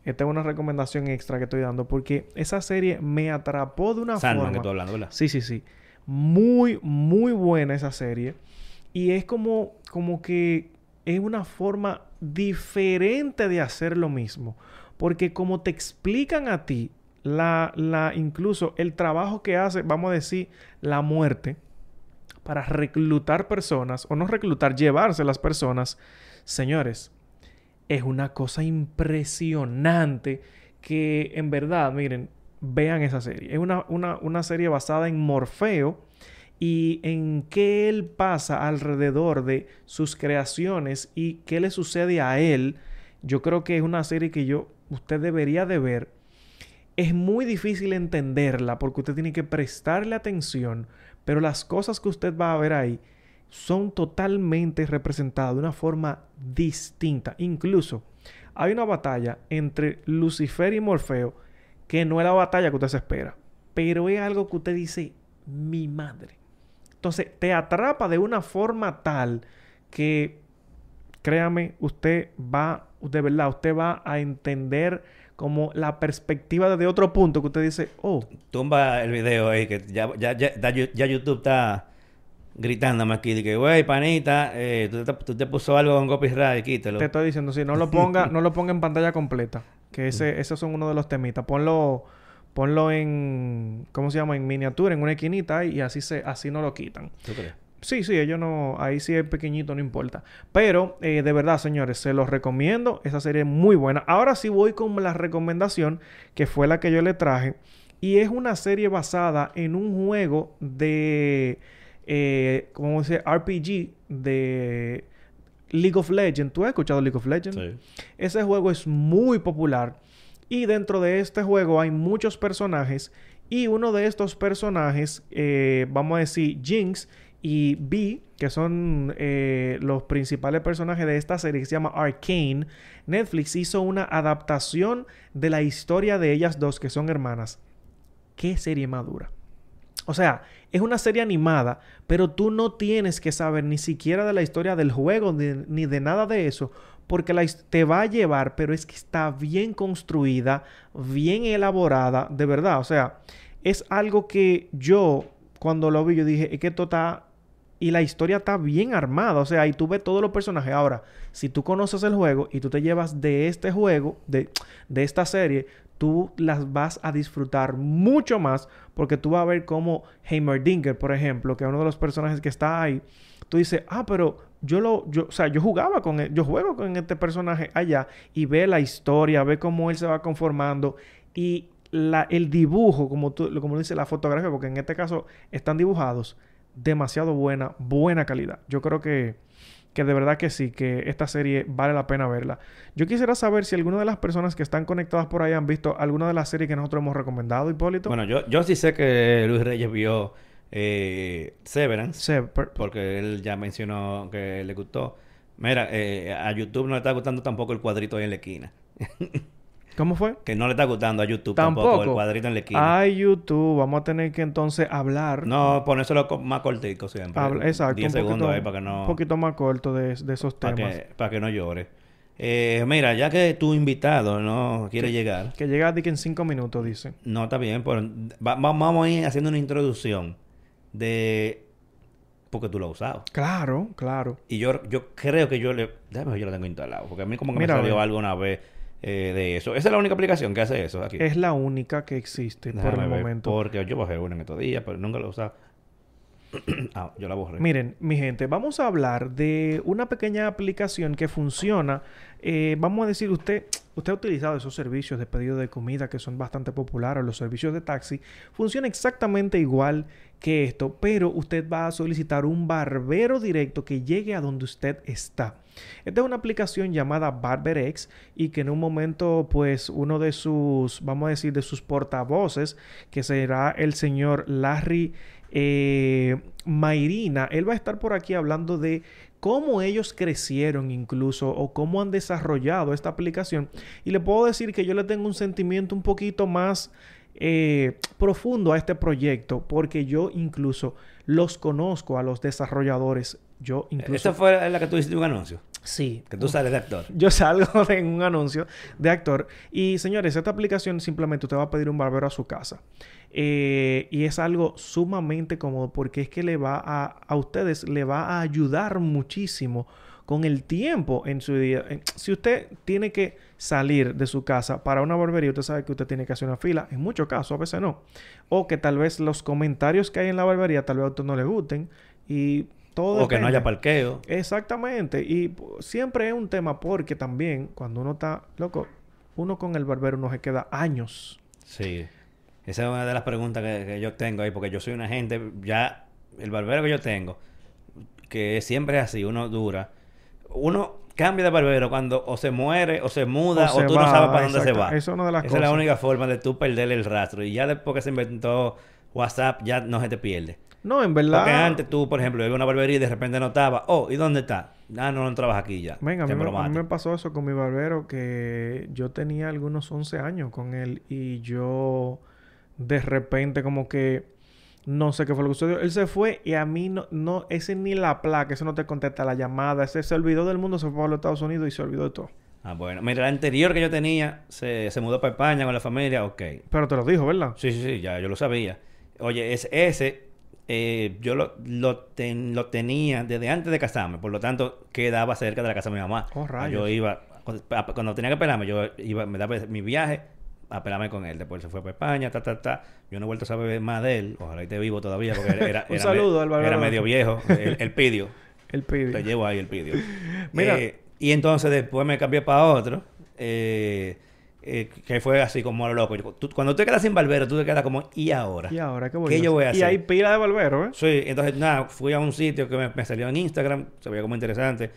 Esta es una recomendación extra que estoy dando, porque esa serie me atrapó de una Sandman que forma. tú hablando, ¿verdad? Sí, sí, sí. Muy, muy buena esa serie. Y es como, como que es una forma diferente de hacer lo mismo. Porque como te explican a ti, la, la, incluso el trabajo que hace, vamos a decir, la muerte, para reclutar personas, o no reclutar, llevarse las personas, señores, es una cosa impresionante que en verdad, miren, vean esa serie. Es una, una, una serie basada en Morfeo y en qué él pasa alrededor de sus creaciones y qué le sucede a él. Yo creo que es una serie que yo, usted debería de ver. Es muy difícil entenderla porque usted tiene que prestarle atención, pero las cosas que usted va a ver ahí son totalmente representadas de una forma distinta. Incluso hay una batalla entre Lucifer y Morfeo que no es la batalla que usted se espera, pero es algo que usted dice, mi madre. Entonces te atrapa de una forma tal que, créame, usted va, de verdad, usted va a entender como la perspectiva desde otro punto que usted dice, oh, Tumba el video ahí, que ya, ya, ya, ya, YouTube está gritándome aquí de que, güey, panita, eh, tú, te, tú te puso algo con copyright, quítalo. te estoy diciendo, si no lo ponga, no lo ponga en pantalla completa, que ese, esos son uno de los temitas. Ponlo, ponlo en, ¿cómo se llama? En miniatura, en una esquinita y así se, así no lo quitan. ¿Tú crees? Sí, sí, ellos no, ahí sí es pequeñito, no importa. Pero eh, de verdad, señores, se los recomiendo. Esa serie es muy buena. Ahora sí voy con la recomendación que fue la que yo le traje. Y es una serie basada en un juego de, eh, ¿cómo se dice? RPG de League of Legends. ¿Tú has escuchado League of Legends? Sí. Ese juego es muy popular y dentro de este juego hay muchos personajes y uno de estos personajes, eh, vamos a decir Jinx y B, que son eh, los principales personajes de esta serie que se llama Arcane, Netflix hizo una adaptación de la historia de ellas dos que son hermanas. ¿Qué serie madura? O sea, es una serie animada, pero tú no tienes que saber ni siquiera de la historia del juego ni, de nada de eso, porque la te va a llevar, pero es que está bien construida, bien elaborada, de verdad. O sea, es algo que yo, cuando lo vi, yo dije, es que esto. Y la historia está bien armada, o sea, y tú ves todos los personajes. Ahora, si tú conoces el juego y tú te llevas de este juego, de, de esta serie, tú las vas a disfrutar mucho más porque tú vas a ver como Heimerdinger, por ejemplo, que es uno de los personajes que está ahí, tú dices, ah, pero yo lo, yo, o sea, yo jugaba con él, yo juego con este personaje allá y ve la historia, ve cómo él se va conformando y la, el dibujo, como tú, como dice la fotografía, porque en este caso están dibujados, demasiado buena, buena calidad. Yo creo que, que de verdad que sí, que esta serie vale la pena verla. Yo quisiera saber si alguna de las personas que están conectadas por ahí han visto alguna de las series que nosotros hemos recomendado, Hipólito. Bueno, yo, yo sí sé que Luis Reyes vio eh, Severance, porque él ya mencionó que le gustó. Mira, eh, a YouTube no le está gustando tampoco el cuadrito ahí en la esquina. [LAUGHS] ¿Cómo fue? Que no le está gustando a YouTube tampoco, Tampoco. el cuadrito en la esquina. Ay, YouTube, vamos a tener que entonces hablar. No, ponérselo más cortico siempre. Habla- exacto, 10 un segundos poquito, ahí para que no... un poquito más corto de, de esos para temas. que, para que no llore. Eh, mira, ya que tu invitado no quiere llegar, Que llega de que en cinco minutos, dice. no está bien, pero va- va- vamos a ir haciendo una introducción de... Porque tú lo has usado. Claro, claro. Y yo, yo creo que yo le... Déjame yo lo tengo instalado. Porque a mí como que Mira, me salió algo una vez eh, de eso. Esa es la única aplicación que hace eso aquí. Es la única que existe por el ver, momento. Porque yo bajé una en estos días, pero nunca lo usado. [CLEARS THROAT] ah, yo la borré. Miren, mi gente, vamos a hablar de una pequeña aplicación que funciona. eh, vamos a decir, usted, usted ha utilizado esos servicios de pedido de comida que son bastante populares, los servicios de taxi. Funciona exactamente igual que esto, pero usted va a solicitar un barbero directo que llegue a donde usted está. Esta es una aplicación llamada BarberX y que en un momento, pues, uno de sus, vamos a decir, de sus portavoces, que será el señor Larry eh, Mayrina, él va a estar por aquí hablando de cómo ellos crecieron incluso o cómo han desarrollado esta aplicación. Y le puedo decir que yo le tengo un sentimiento un poquito más eh, profundo a este proyecto porque yo incluso los conozco a los desarrolladores. Yo incluso... Esa fue la que tú hiciste un anuncio. Sí. Que tú sales de actor. Yo salgo [LAUGHS] de un anuncio de actor. Y señores, esta aplicación simplemente usted va a pedir un barbero a su casa. Eh, y es algo sumamente cómodo porque es que le va a, a ustedes, le va a ayudar muchísimo con el tiempo en su día. En- Si usted tiene que salir de su casa para una barbería, usted sabe que usted tiene que hacer una fila. En muchos casos, a veces no. O que tal vez los comentarios que hay en la barbería tal vez a usted no le gusten. Y todo O que no haya parqueo. Exactamente. Y siempre es un tema porque también cuando uno está, loco, uno con el barbero no se queda años. Sí. Esa es una de las preguntas que, que yo tengo ahí, porque yo soy una gente, ya, el barbero que yo tengo, que siempre es así, uno dura. Uno cambia de barbero cuando o se muere, o se muda, o, se tú no sabes para dónde se va. Esa es una de las Esa es la única forma de tú perderle el rastro. Y ya después que se inventó WhatsApp, ya no se te pierde. No, en verdad. Porque antes tú, por ejemplo, ibas a una barbería y de repente no estaba. Oh, ¿y dónde está? Ah, no, no trabajas aquí ya. Venga, a mí, me, a mí me pasó eso con mi barbero que yo tenía algunos 11 años con él y yo de repente como que no sé qué fue lo que sucedió. Él se fue y a mí no, no, ese ni la placa, ese no te contesta la llamada, ese se olvidó del mundo, se fue a los Estados Unidos y se olvidó de todo. Ah, bueno. Mira, la anterior que yo tenía se, se mudó para España con la familia, ok. Pero te lo dijo, ¿verdad? Sí, sí, sí, ya yo lo sabía. Oye, es, ese eh, yo lo, lo, ten- lo tenía desde antes de casarme, por lo tanto quedaba cerca de la casa de mi mamá. Oh, Ah. Yo iba, cuando, a- cuando tenía que pelarme, yo iba, me daba mi viaje a pelarme con él. Después se fue para España, ta, ta, ta. Yo no he vuelto a saber más de él. Ojalá esté vivo todavía, porque era, [LAUGHS] era, Un era saludo me- era medio viejo. El, el pidio. Él pide. [LAUGHS] Te llevo ahí el pidio. Mira. Eh, y entonces después me cambié para otro. eh, eh, que fue así como a lo loco. Tú- cuando tú te quedas sin barbero, tú te quedas como, ¿y ahora? ¿Y ahora qué voy ¿Qué a yo voy a Y hacer? hay pila de barbero, ¿eh? Sí, entonces nada, fui a un sitio que me, me salió en Instagram, se veía como interesante.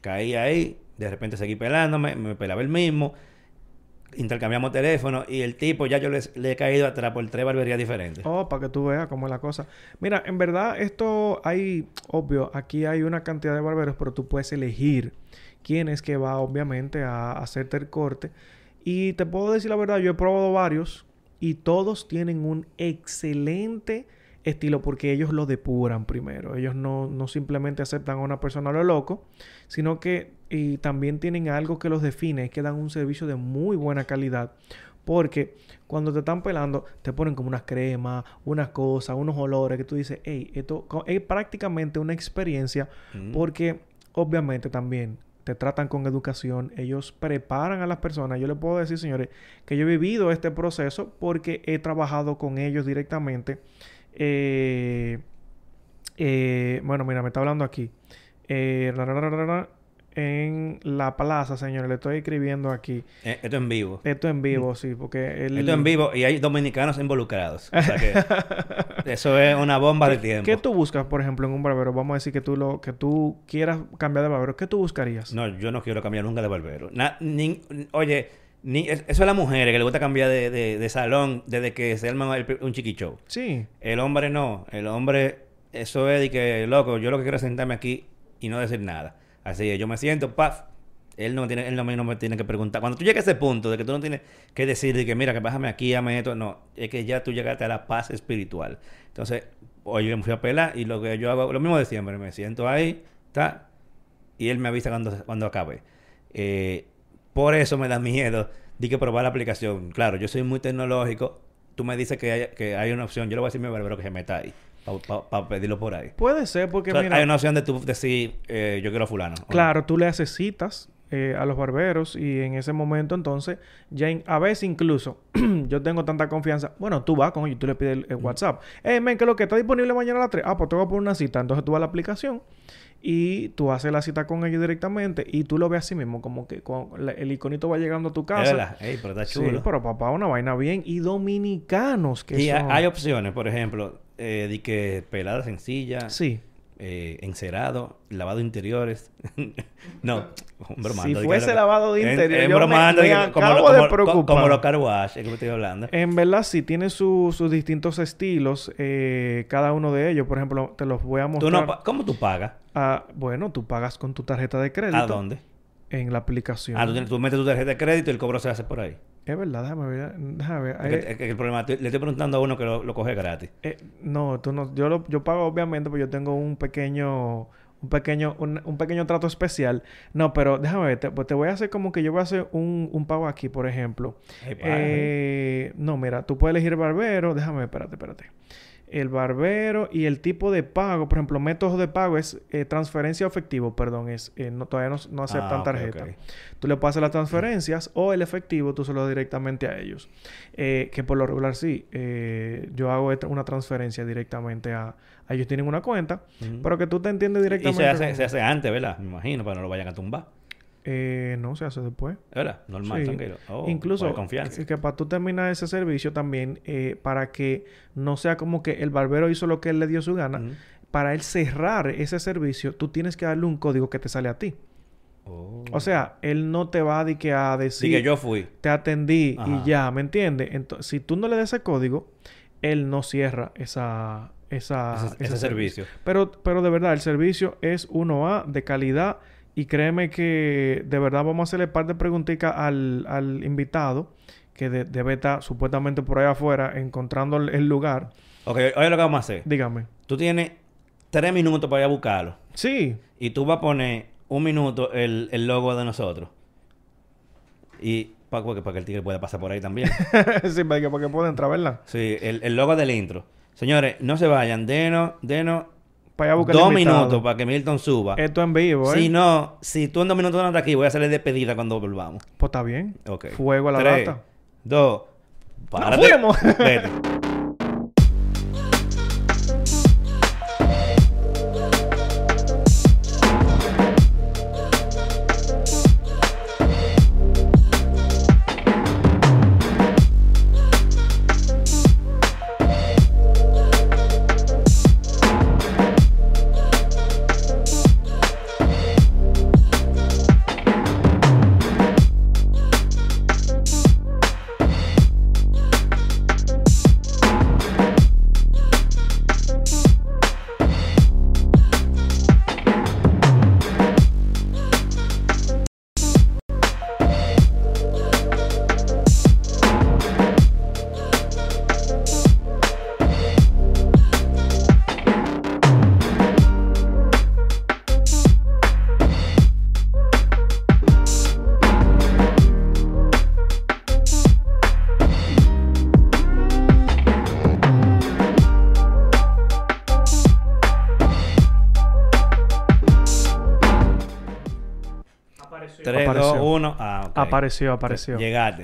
Caí ahí, de repente seguí pelándome, me pelaba el mismo. Intercambiamos teléfono y el tipo ya yo le, le he caído atrás por tres barberías diferentes. Oh, para que tú veas cómo es la cosa. Mira, en verdad esto hay, obvio, aquí hay una cantidad de barberos, pero tú puedes elegir quién es que va, obviamente, a hacerte el corte. Y te puedo decir la verdad, yo he probado varios y todos tienen un excelente estilo porque ellos lo depuran primero. Ellos no, no simplemente aceptan a una persona a lo loco, sino que y también tienen algo que los define, es que dan un servicio de muy buena calidad. Porque cuando te están pelando, te ponen como unas cremas, unas cosas, unos olores que tú dices, hey, esto es prácticamente una experiencia Mm. porque obviamente también te tratan con educación, ellos preparan a las personas. Yo les puedo decir, señores, que yo he vivido este proceso porque he trabajado con ellos directamente. Eh, eh, bueno, mira, me está hablando aquí. Eh, en la plaza, señores. Le estoy escribiendo aquí. Eh, esto en vivo. Esto en vivo, sí, porque el... Esto en vivo y hay dominicanos involucrados. O sea que [LAUGHS] eso es una bomba de tiempo. ¿Qué tú buscas, por ejemplo, en un barbero? Vamos a decir que tú lo que tú quieras cambiar de barbero. ¿Qué tú buscarías? No, yo no quiero cambiar nunca de barbero. Na- ni- oye, ni, es- eso es la mujer que le gusta cambiar de, de- de salón desde que se arma el- un chiqui show. Sí. El hombre no. El hombre, eso es de que, loco, yo lo que quiero es sentarme aquí y no decir nada. Así es, yo me siento, paf. Él no tiene, él no, me- no me tiene que preguntar. Cuando tú llegas a ese punto de que tú no tienes que decir de que mira, que bájame aquí, dame esto, no, es que ya tú llegaste a la paz espiritual. Entonces, yo me fui a pelar y lo que yo hago, lo mismo de siempre, me siento ahí, está, y él me avisa cuando, cuando acabe. Eh, por eso me da miedo de que probar la aplicación. Claro, yo soy muy tecnológico. Tú me dices que hay, que hay una opción. Yo le voy a decir a mi barbero que se meta ahí. Para pedirlo por ahí. Puede ser porque, O sea, mira... hay una opción de tú decir, eh, yo quiero a fulano. Claro, tú le haces citas eh, a los barberos y en ese momento entonces, ya in- a veces incluso, [CLEARS THROAT] yo tengo tanta confianza, bueno, tú vas con ellos, tú le pides el, el WhatsApp, eh, men, que lo que está disponible mañana a las 3, ah, pues te voy a poner una cita, entonces tú vas a la aplicación y tú haces la cita con ellos directamente y tú lo ves así mismo, como que con la- el iconito va llegando a tu casa. Ey, pero está Sí, chulo. pero papá, una vaina bien. Y dominicanos que y son. hay opciones, por ejemplo, eh, de que pelada sencilla, Sí. eh, encerado, lavado de interiores. [LAUGHS] no, bromando. Si que fuese lavado de en- interior, en me- bromando, me que- como, acabo lo- de preocupar. como los car wash, es que me estoy hablando. En verdad, sí, tiene su- sus distintos estilos, eh, cada uno de ellos. Por ejemplo, te los voy a ¿Tú mostrar. no ¿Cómo tú pagas? Ah, bueno, tú pagas con tu tarjeta de crédito. ¿A dónde? En la aplicación. Ah, tú, tienes- tú metes tu tarjeta de crédito y el cobro se hace por ahí. Es verdad, déjame ver. Déjame ver. Es que- Eh, es que el problema, le estoy preguntando a uno que lo, lo coge gratis. eh, no, tú no. Yo, lo, yo pago obviamente porque yo tengo un pequeño... Un pequeño, un, un pequeño trato especial. No, pero déjame ver. Te, pues te voy a hacer como que yo voy a hacer un, un pago aquí, por ejemplo. Eh, no, mira, tú puedes elegir barbero. Déjame, ver, espérate, espérate. El barbero y el tipo de pago, por ejemplo, método de pago es eh, transferencia o efectivo, perdón, es eh, no, todavía no, no aceptan Ah, ok, tarjeta. ok. Tú le pasas las transferencias o el efectivo, tú se lo das directamente a ellos. Eh, que por lo regular sí, eh, yo hago una transferencia directamente a, a ellos tienen una cuenta, pero que tú te entiendes Y directamente. se hace, con- se hace antes, ¿verdad? Me imagino, para que no lo vayan a tumbar. Eh, no, se hace después. ¿Verdad? Normal, Sí. tranquilo. Oh, Incluso confianza. que, que para tú terminar ese servicio también, eh, para que no sea como que el barbero hizo lo que él le dio su gana, para él cerrar ese servicio, tú tienes que darle un código que te sale a ti. Oh. O sea, él no te va a, di que a decir, Sí, que yo fui. te atendí Ajá. y ya, ¿me entiendes? Entonces, si tú no le das ese código, él no cierra esa, esa, ese, ese servicio. Pero, pero de verdad, el servicio es 1A de calidad. Y créeme que de verdad vamos a hacerle par de preguntitas al, al invitado que de- debe estar supuestamente por ahí afuera encontrando el, el lugar. Ok, oye lo que vamos a hacer. Dígame. Tú tienes tres minutos para ir a buscarlo. Sí. Y tú vas a poner un minuto el, el logo de nosotros. Y para, para que el tigre pueda pasar por ahí también. [LAUGHS] sí, para que, para que pueda entrar, ¿verdad? sí, el, el logo del intro. Señores, no se vayan. Denos, denos Para allá a buscar el dos minutos para que Milton suba. Esto en vivo, ¿eh? Si no, si tú en dos minutos no estás aquí, voy a hacerle despedida cuando volvamos. Pues está bien. Ok. Fuego a la Tres, lata. Dos. ¡Nos fuimos! Vete. [LAUGHS] 3, Apareció. 2, 1. Ah. Apareció, apareció. Llegaste.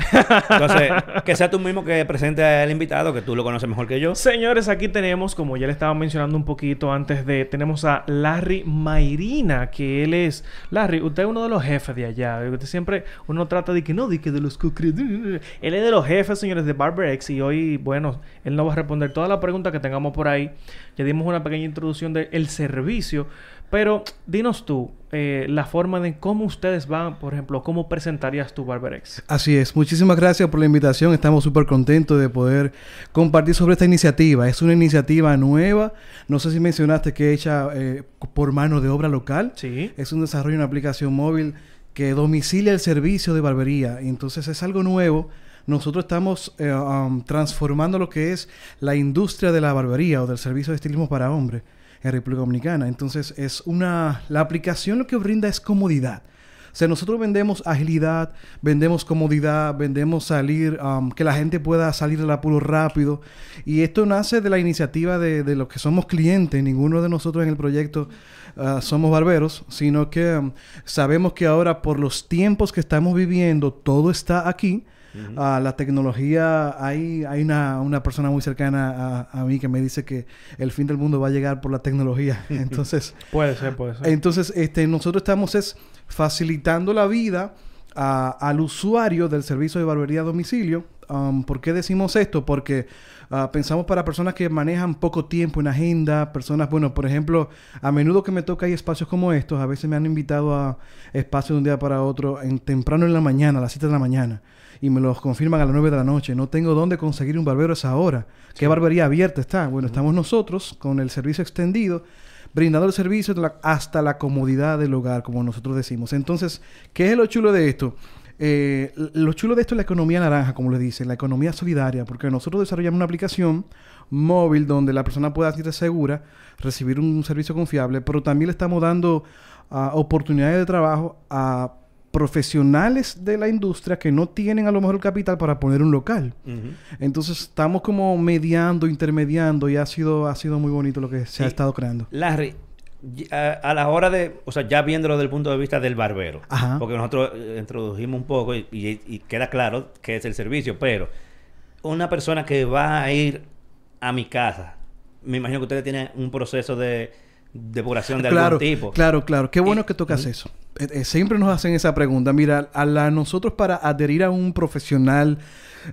Entonces, [LAUGHS] que sea tú mismo que presente al invitado, que tú lo conoces mejor que yo. Señores, aquí tenemos, como ya le estaba mencionando un poquito antes de, tenemos a Larry Mairina, que él es, Larry, usted es uno de los jefes de allá. Usted siempre, uno trata de que no, de que de los. Él es de los jefes, señores, de BarberX y hoy, bueno, él nos va a responder todas las preguntas que tengamos por ahí. Ya dimos una pequeña introducción del servicio, pero dinos tú, eh, la forma de cómo ustedes van, por ejemplo, cómo presentarías tu BarberX. Así es. Muchísimas gracias por la invitación. Estamos súper contentos de poder compartir sobre esta iniciativa. Es una iniciativa nueva. No sé si mencionaste que es hecha eh, por mano de obra local. Sí. Es un desarrollo de una aplicación móvil que domicilia el servicio de barbería. Entonces es algo nuevo. Nosotros estamos eh, um, transformando lo que es la industria de la barbería o del servicio de estilismo para hombres en República Dominicana. Entonces es una... La aplicación lo que brinda es comodidad. O sea, nosotros vendemos agilidad, vendemos comodidad, vendemos salir, um, que la gente pueda salir del apuro rápido. Y esto nace de la iniciativa de, de los que somos clientes. Ninguno de nosotros en el proyecto uh, somos barberos, sino que um, sabemos que ahora por los tiempos que estamos viviendo, todo está aquí. Ah, la tecnología, hay, hay una, una persona muy cercana a, a mí que me dice que el fin del mundo va a llegar por la tecnología. [LAUGHS] Entonces, Puede ser, puede ser. entonces, este, nosotros estamos es facilitando la vida a- al usuario del servicio de barbería a domicilio. Um, ¿Por qué decimos esto? Porque ah, pensamos para personas que manejan poco tiempo en agenda, personas, bueno, por ejemplo, a menudo que me toca hay espacios como estos, a veces me han invitado a espacios de un día para otro, en, temprano en la mañana, a las 7 de la mañana, y me los confirman a las 9 de la noche. No tengo dónde conseguir un barbero a esa hora. ¿Qué barbería abierta está? Bueno, estamos nosotros con el servicio extendido brindando el servicio hasta la comodidad del hogar, como nosotros decimos. Entonces, ¿qué es lo chulo de esto? Eh, lo chulo de esto es la economía naranja, como le dicen, la economía solidaria, porque nosotros desarrollamos una aplicación móvil donde la persona pueda sentirse segura, recibir un servicio confiable, pero también le estamos dando ah, oportunidades de trabajo a profesionales de la industria que no tienen a lo mejor el capital para poner un local. Entonces estamos como mediando, intermediando y ha sido, ha sido muy bonito lo que se ha estado creando. Larry, a, a la hora de, o sea, ya viéndolo desde el punto de vista del barbero, Ajá. porque nosotros eh, introdujimos un poco y, y- y queda claro que es el servicio, pero una persona que va a ir a mi casa, me imagino que ustedes tienen un proceso de depuración de claro, algún tipo. Claro, claro. Qué bueno Y- que tocas eso. Eh, eh, siempre nos hacen esa pregunta. Mira, a la, nosotros para adherir a un profesional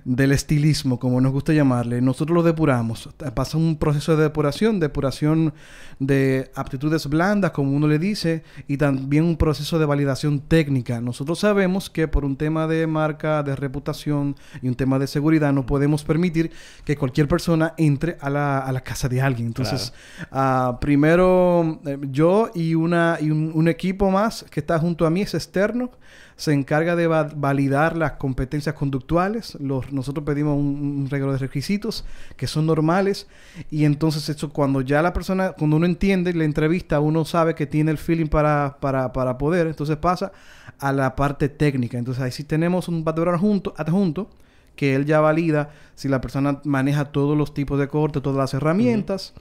del estilismo, como nos gusta llamarle, nosotros lo depuramos. Pasa un proceso de depuración, depuración de aptitudes blandas, como uno le dice, y también un proceso de validación técnica. Nosotros sabemos que por un tema de marca, de reputación y un tema de seguridad, no podemos permitir que cualquier persona entre a la, a la casa de alguien. Entonces, Ah, primero, eh, yo y, una, y un, un equipo más que está junto a mí, es externo, se encarga de va- validar las competencias conductuales. Los, nosotros pedimos un, un regalo de requisitos que son normales y entonces eso cuando ya la persona, cuando uno entiende la entrevista, uno sabe que tiene el feeling para, para, para poder, entonces pasa a la parte técnica. Entonces ahí sí tenemos un barbero adjunto, adjunto que él ya valida si la persona maneja todos los tipos de corte, todas las herramientas.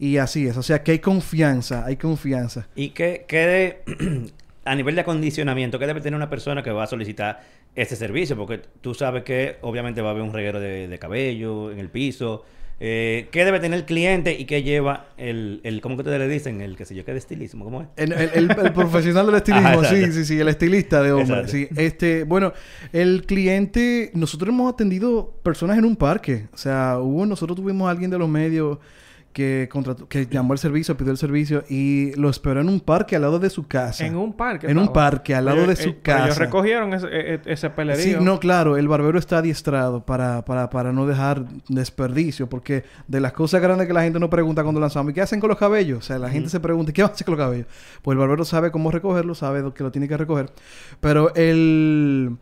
Y así es. O sea que hay confianza, hay confianza. Y que, que de- a nivel de acondicionamiento, ¿qué debe tener una persona que va a solicitar este servicio? Porque tú sabes que obviamente va a haber un reguero de, de cabello en el piso. Eh, ¿Qué debe tener el cliente y qué lleva el, el ¿cómo que ustedes le dicen? El que sé yo, ¿qué de estilismo? ¿Cómo es? El, el- el- el profesional del [LAUGHS] estilismo, Ajá, sí, sí, sí, el estilista de hombre. Exacto. Sí, este, bueno, el cliente, nosotros hemos atendido personas en un parque. O sea, hubo, nosotros tuvimos a alguien de los medios que contrató, que llamó al servicio, pidió el servicio y lo esperó en un parque al lado de su casa. En un parque. En un parque, al lado Ellos- de su eh, Ellos casa. recogieron ese, e- e- ese pelerío. Sí, no, claro, el barbero está adiestrado para, para, para no dejar desperdicio, porque de las cosas grandes que la gente no pregunta cuando lanzamos, ¿y qué hacen con los cabellos? O sea, la gente se pregunta, ¿qué va a hacer con los cabellos? Pues el barbero sabe cómo recogerlo, sabe que lo tiene que recoger, pero el...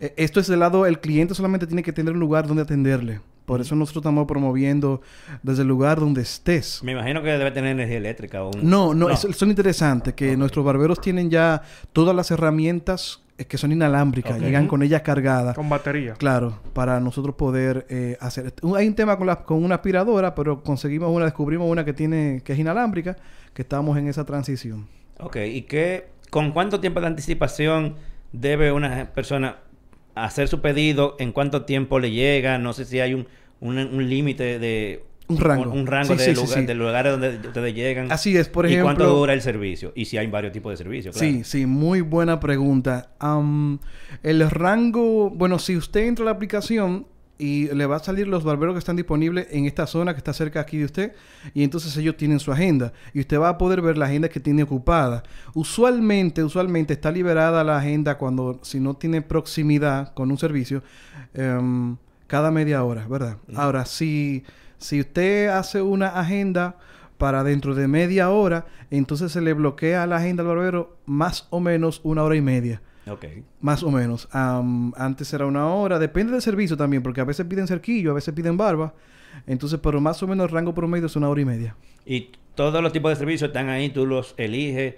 eh, Esto es del lado, el cliente solamente tiene que tener un lugar donde atenderle. Por eso nosotros estamos promoviendo desde el lugar donde estés. Me imagino que debe tener energía eléctrica. O un- No, no, eso- son interesantes que nuestros barberos tienen ya todas las herramientas eh, que son inalámbricas, llegan con ellas cargadas. Con batería. Claro, para nosotros poder eh, hacer. Hay un tema con, la, con una aspiradora, pero conseguimos una, descubrimos una que tiene, que es inalámbrica, que estamos en esa transición. Ok, ¿y qué, con cuánto tiempo de anticipación debe una persona hacer su pedido, en cuánto tiempo le llega, no sé si hay un, un, un límite de... Un rango. Un, rango Sí, de, sí, lugar- sí. de lugares donde ustedes llegan. Así es, por ¿Y cuánto ejemplo- dura el servicio? Y si hay varios tipos de servicios, claro. Sí, sí, muy buena pregunta. Am, el rango, bueno, si usted entra a la aplicación y le va a salir los barberos que están disponibles en esta zona que está cerca aquí de usted, y entonces ellos tienen su agenda y usted va a poder ver la agenda que tiene ocupada. Usualmente, usualmente está liberada la agenda cuando si no tiene proximidad con un servicio em, cada media hora, ¿verdad? Ahora, si si usted hace una agenda para dentro de media hora, entonces se le bloquea la agenda al barbero más o menos una hora y media. Ok. Más o menos. Am, antes era una hora. Depende del servicio también, porque a veces piden cerquillo, a veces piden barba. Entonces, pero más o menos el rango promedio es una hora y media. Y todos los tipos de servicios están ahí, tú los eliges.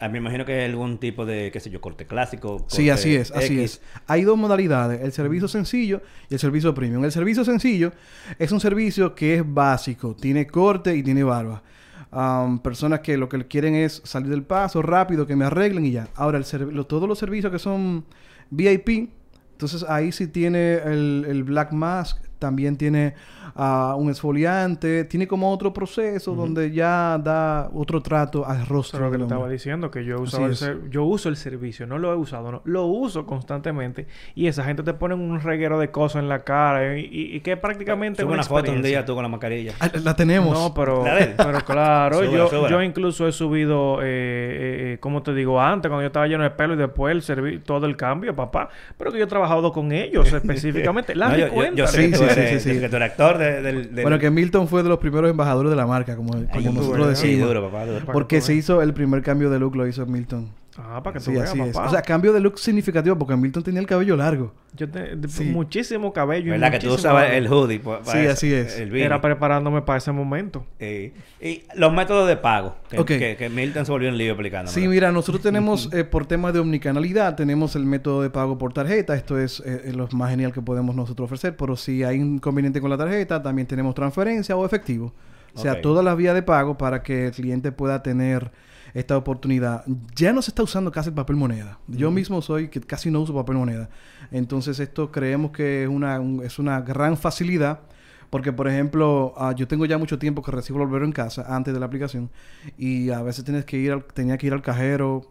Ah, Me imagino que hay algún tipo de, qué sé yo, corte clásico. Sí, así es, así es. Hay dos modalidades, el servicio sencillo y el servicio premium. El servicio sencillo es un servicio que es básico, tiene corte y tiene barba. Am, personas que lo que quieren es salir del paso rápido, que me arreglen y ya. Ahora, el todos los servicios que son VIP, entonces ahí sí tiene el, el Black Mask, también tiene ah, un exfoliante, tiene como otro proceso donde ya da otro trato al rostro. lo que estaba diciendo, que yo, usado el yo uso el servicio, no lo he usado, no, lo uso constantemente y esa gente te pone un reguero de cosas en la cara y, y- y que prácticamente Sube una una foto un día tú con la mascarilla. Ah, la tenemos. No, pero, [LAUGHS] pero claro, yo, yo incluso he subido, eh, eh, eh, como te digo, antes cuando yo estaba lleno de pelo y después el servi- todo el cambio, papá. Pero que yo he trabajado con ellos [LAUGHS] específicamente. La No, di yo, yo, cuenta. yo sé Sí, que sí, sí, sí. que tú eres actor de, del... del- Bueno, que Milton fue de los primeros embajadores de la marca, como, nosotros. Sí, decimos. duro, papá, duro. Para que Porque se veas. hizo el primer cambio de look, lo hizo Milton. Ah, para que tú Sí, veas, así es. papá. O sea, cambio de look significativo porque Milton tenía el cabello largo. yo te- de- sí. muchísimo cabello. y ¿Verdad que tú usabas el hoodie? pa- pa Sí, eso, así es. El. Era preparándome para ese momento. Eh, y los métodos de pago. Que, Ok. que, que Milton se volvió un lío explicando. Sí, mira, nosotros tenemos, [LAUGHS] eh, por temas de omnicanalidad, tenemos el método de pago por tarjeta. Esto es eh, lo más genial que podemos nosotros ofrecer. Pero si hay inconveniente con la tarjeta, también tenemos transferencia o efectivo. O sea, todas las vías de pago para que el cliente pueda tener esta oportunidad. Ya no se está usando casi el papel moneda. Yo mismo soy que casi no uso papel moneda. Entonces esto creemos que es una, un- es una gran facilidad. Porque, por ejemplo, ah, yo tengo ya mucho tiempo que recibo el barbero en casa antes de la aplicación. Y a veces tienes que ir al- tenía que ir al cajero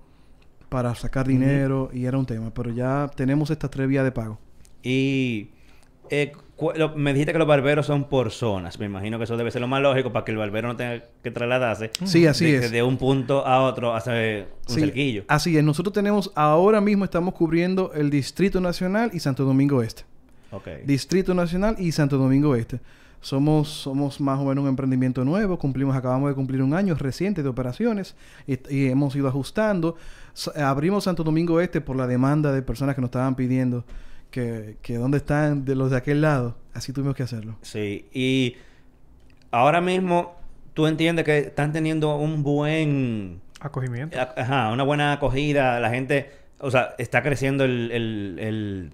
para sacar dinero y era un tema. Pero ya tenemos estas tres vías de pago. Y eh, lo- me dijiste que los barberos son por zonas. Me imagino que eso debe ser lo más lógico para que el barbero no tenga que trasladarse. Sí, así de, es. De un punto a otro hacer un Sí, cerquillo. Así es. Nosotros tenemos, ahora mismo estamos cubriendo el Distrito Nacional y Santo Domingo Este. Distrito Nacional y Santo Domingo Este. Somos, somos más o menos un emprendimiento nuevo. Cumplimos, acabamos de cumplir un año reciente de operaciones y, y hemos ido ajustando. S- abrimos Santo Domingo Este por la demanda de personas que nos estaban pidiendo que, que dónde están de los de aquel lado. Así tuvimos que hacerlo. Sí. Y ahora mismo tú entiendes que están teniendo un buen... Acogimiento. Ajá, una buena acogida. La gente... O sea, está creciendo el, el- el-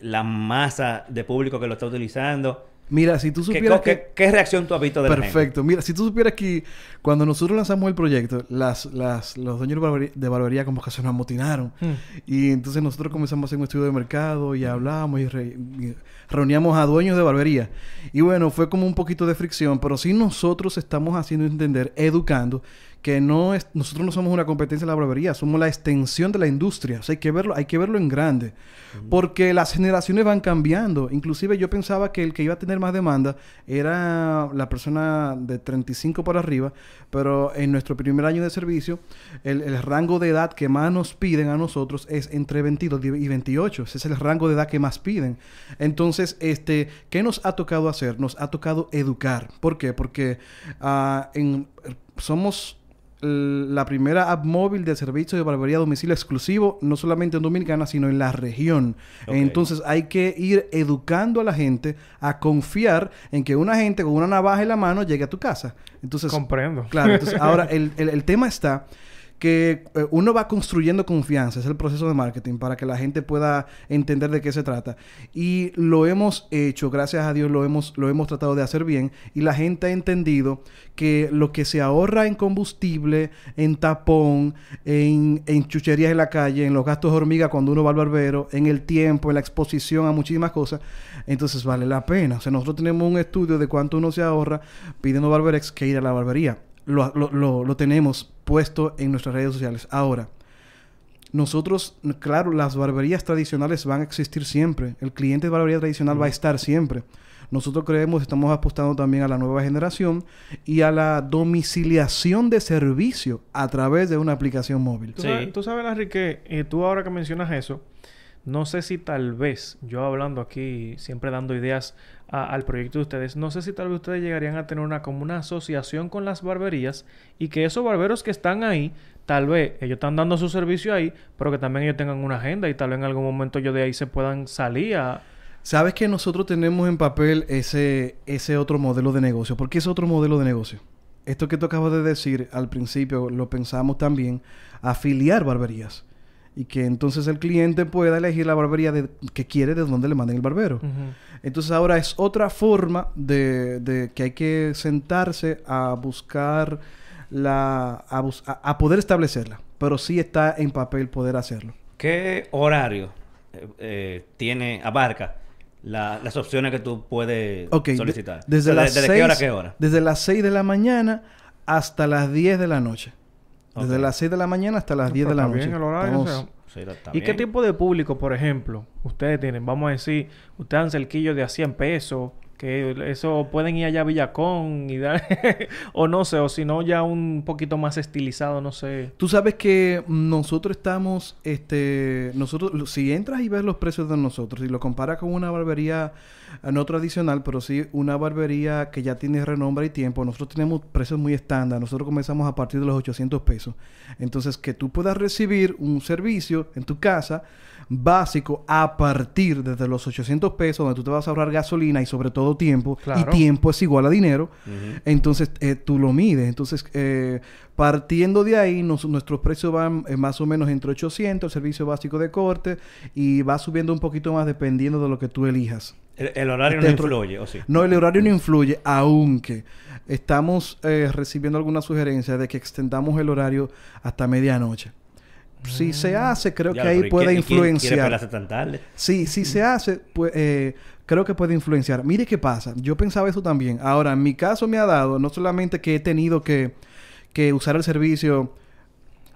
la masa de público que lo está utilizando. Mira, si tú ¿Qué, supieras qué- que... qué reacción tú has visto? Perfecto. Mira, si tú supieras que cuando nosotros lanzamos el proyecto, las, las, los dueños de barbería, de barbería como que se nos amotinaron. Hmm. Y entonces nosotros comenzamos a hacer un estudio de mercado y hablábamos y, re- y reuníamos a dueños de barbería. Y bueno, fue como un poquito de fricción, pero sí nosotros estamos haciendo entender, educando, que no es, nosotros no somos una competencia de la barbería, somos la extensión de la industria. O sea, hay que verlo, hay que verlo en grande. Porque las generaciones van cambiando. Inclusive yo pensaba que el que iba a tener más demanda era la persona de 35 para arriba, pero en nuestro primer año de servicio, el, el rango de edad que más nos piden a nosotros es entre 22 y 28. Ese es el rango de edad que más piden. Entonces, este, ¿qué nos ha tocado hacer? Nos ha tocado educar. ¿Por qué? Porque ah, en, somos la primera app móvil de servicio de barbería a domicilio exclusivo, no solamente en Dominicana, sino en la región. Entonces hay que ir educando a la gente a confiar en que una gente con una navaja en la mano llegue a tu casa. Entonces, Comprendo. Claro, entonces ahora [LAUGHS] el, el- el tema está que eh, uno va construyendo confianza, es el proceso de marketing, para que la gente pueda entender de qué se trata. Y lo hemos hecho, gracias a Dios lo hemos, lo hemos tratado de hacer bien y la gente ha entendido que lo que se ahorra en combustible, en tapón, en, en chucherías en la calle, en los gastos de hormiga cuando uno va al barbero, en el tiempo, en la exposición a muchísimas cosas, entonces vale la pena. O sea, nosotros tenemos un estudio de cuánto uno se ahorra pidiendo Barberex que ir a la barbería. Lo, lo, lo, tenemos puesto en nuestras redes sociales. Ahora, nosotros, claro, las barberías tradicionales van a existir siempre. El cliente de barbería tradicional va a estar siempre. Nosotros creemos, estamos apostando también a la nueva generación y a la domiciliación de servicio a través de una aplicación móvil. Tú Sí. tú sabes, que eh, tú ahora que mencionas eso, no sé si tal vez, yo hablando aquí, siempre dando ideas al proyecto de ustedes, no sé si tal vez ustedes llegarían a tener una como una asociación con las barberías y que esos barberos que están ahí, tal vez ellos están dando su servicio ahí, pero que también ellos tengan una agenda y tal vez en algún momento ellos de ahí se puedan salir a... ¿Sabes que nosotros tenemos en papel ese, ese otro modelo de negocio? ¿Por qué es otro modelo de negocio? Esto que tú acabas de decir al principio lo pensamos también, afiliar barberías. Y que entonces el cliente pueda elegir la barbería de- que quiere de donde le manden el barbero. Entonces ahora es otra forma de, de que hay que sentarse a buscar la... A, bus- a- a poder establecerla. Pero sí está en papel poder hacerlo. ¿Qué horario eh, eh, tiene, abarca la- las opciones que tú puedes de- solicitar? desde, O sea, las ¿Desde seis- qué hora a qué hora? Desde las 6 de la mañana hasta las 10 de la noche. Desde Ok. las 6 de la mañana hasta las No, 10 de la noche. el horario, o sea, Sí, ¿Y qué tipo de público, por ejemplo, ustedes tienen? Vamos a decir, ustedes dan cerquillos de a 100 pesos, que eso pueden ir allá a Villacón y dar, [LAUGHS] o no sé, o si no ya un poquito más estilizado, no sé. Tú sabes que nosotros estamos, este, nosotros, si entras y ves los precios de nosotros y lo comparas con una barbería eh, no tradicional, pero sí una barbería que ya tiene renombre y tiempo, nosotros tenemos precios muy estándar. Nosotros comenzamos a partir de los 800 pesos. Entonces, que tú puedas recibir un servicio en tu casa básico a partir desde los 800 pesos, donde tú te vas a ahorrar gasolina y sobre todo tiempo, Claro. y tiempo es igual a dinero, entonces eh, tú lo mides. Entonces, eh, partiendo de ahí, nos- nuestros precios van eh, más o menos entre 800, el servicio básico de corte, y va subiendo un poquito más dependiendo de lo que tú elijas. El, el horario no influye, ¿o sí? No, el horario no influye, aunque estamos eh, recibiendo algunas sugerencias de que extendamos el horario hasta medianoche. Si se hace, creo Ya, que ahí pero ¿y puede quién influenciar. tan? Sí, si se hace, pues eh, creo que puede influenciar. Mire qué pasa. Yo pensaba eso también. Ahora, en mi caso me ha dado, no solamente que he tenido que, que usar el servicio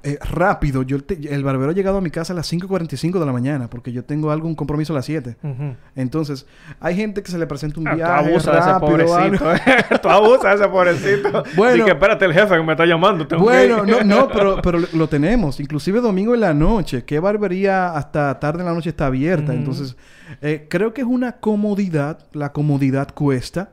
eh, rápido. Yo te- el barbero ha llegado a mi casa a las 5.45 de la mañana porque yo tengo algún compromiso a las 7. Ujú. Entonces, hay gente que se le presenta un Ah, tú viaje abusas de ese pobrecito. [LAUGHS] tú abusas de ese pobrecito. Bueno. Y que espérate el jefe que me está llamando. Bueno, ir". no, no, [LAUGHS] pero, pero lo- tenemos. Inclusive domingo en la noche. ¿Qué barbería hasta tarde en la noche está abierta? Entonces, eh, creo que es una comodidad. La comodidad cuesta.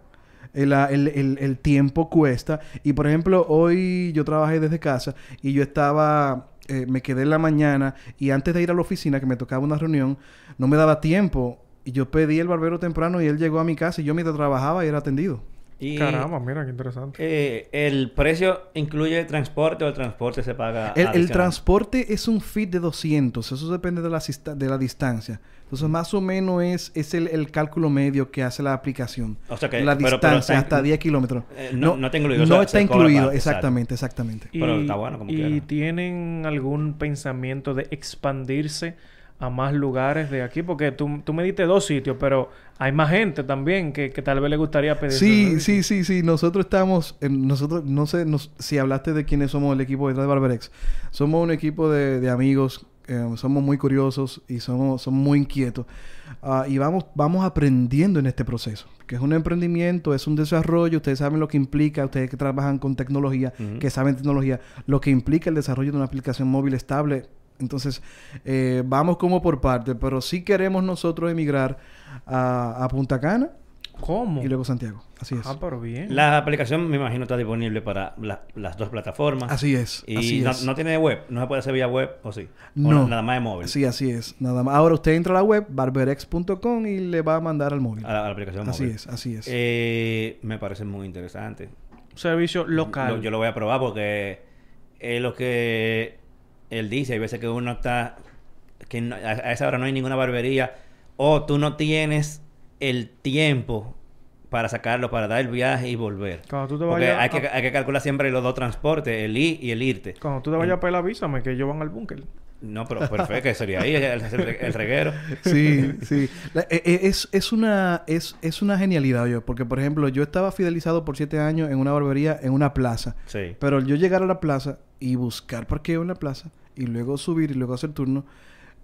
El, el- el- el tiempo cuesta. Y, por ejemplo, hoy yo trabajé desde casa y yo estaba... eh, me quedé en la mañana y antes de ir a la oficina, que me tocaba una reunión, no me daba tiempo. Y yo pedí el barbero temprano y él llegó a mi casa y yo mientras trabajaba y era atendido. Y, Caramba, mira qué interesante. eh, ¿El precio incluye transporte o el transporte se paga El, el transporte es un fit de 200. Eso depende de la, de la distancia. Entonces, más o menos es, es el, el cálculo medio que hace la aplicación. O sea que- la pero- pero distancia está- hasta 10 kilómetros. Eh, no- no está incluido, o No sea, está incluido, exactamente, exactamente. Pero está bueno como y quiera. tienen algún pensamiento de expandirse a más lugares de aquí? Porque tú, tú me diste dos sitios, pero hay más gente también que, que tal vez le gustaría pedir. Sí, sí, sí, sí. Nosotros estamos, en- nosotros, no sé nos- si hablaste de quiénes somos el equipo detrás de Barberex. Somos un equipo de, de amigos, eh, somos muy curiosos y somos, somos muy inquietos. Ah, y vamos, vamos aprendiendo en este proceso. Que es un emprendimiento, es un desarrollo. Ustedes saben lo que implica, ustedes que trabajan con tecnología, que saben tecnología, lo que implica el desarrollo de una aplicación móvil estable. Entonces, eh, vamos como por parte, pero sí queremos nosotros emigrar a, a Punta Cana ¿Cómo? y luego Santiago. Así es. Ah, pero bien. La aplicación, me imagino, está disponible para la- las dos plataformas. Así es. Y así no, es. no tiene web. No se puede hacer vía web, ¿o sí? O No. nada más de móvil. Sí, así es. Nada más. Ahora usted entra a la web, barberex.com y le va a mandar al móvil. A la, a la aplicación Así móvil. es, así es. Eh, me parece muy interesante. Servicio local. Lo- yo lo voy a probar porque eh, lo que él dice, hay veces que uno está, que no- a, a esa hora no hay ninguna barbería, o tú no tienes el tiempo para sacarlo, para dar el viaje y volver. Cuando tú te Porque vayas hay a- que, hay que calcular siempre los dos transportes, el ir y el irte. Cuando tú te vayas a pelar, avísame que ellos van al búnker. No, pero perfecto, que sería ahí el, reguero. [LAUGHS] Sí, sí. La- eh, eh, es, es, una, es, es una genialidad, yo. Porque, por ejemplo, yo estaba fidelizado por siete años en una barbería en una plaza. Sí. Pero yo llegar a la plaza y buscar parqueo en la plaza y luego subir y luego hacer turno,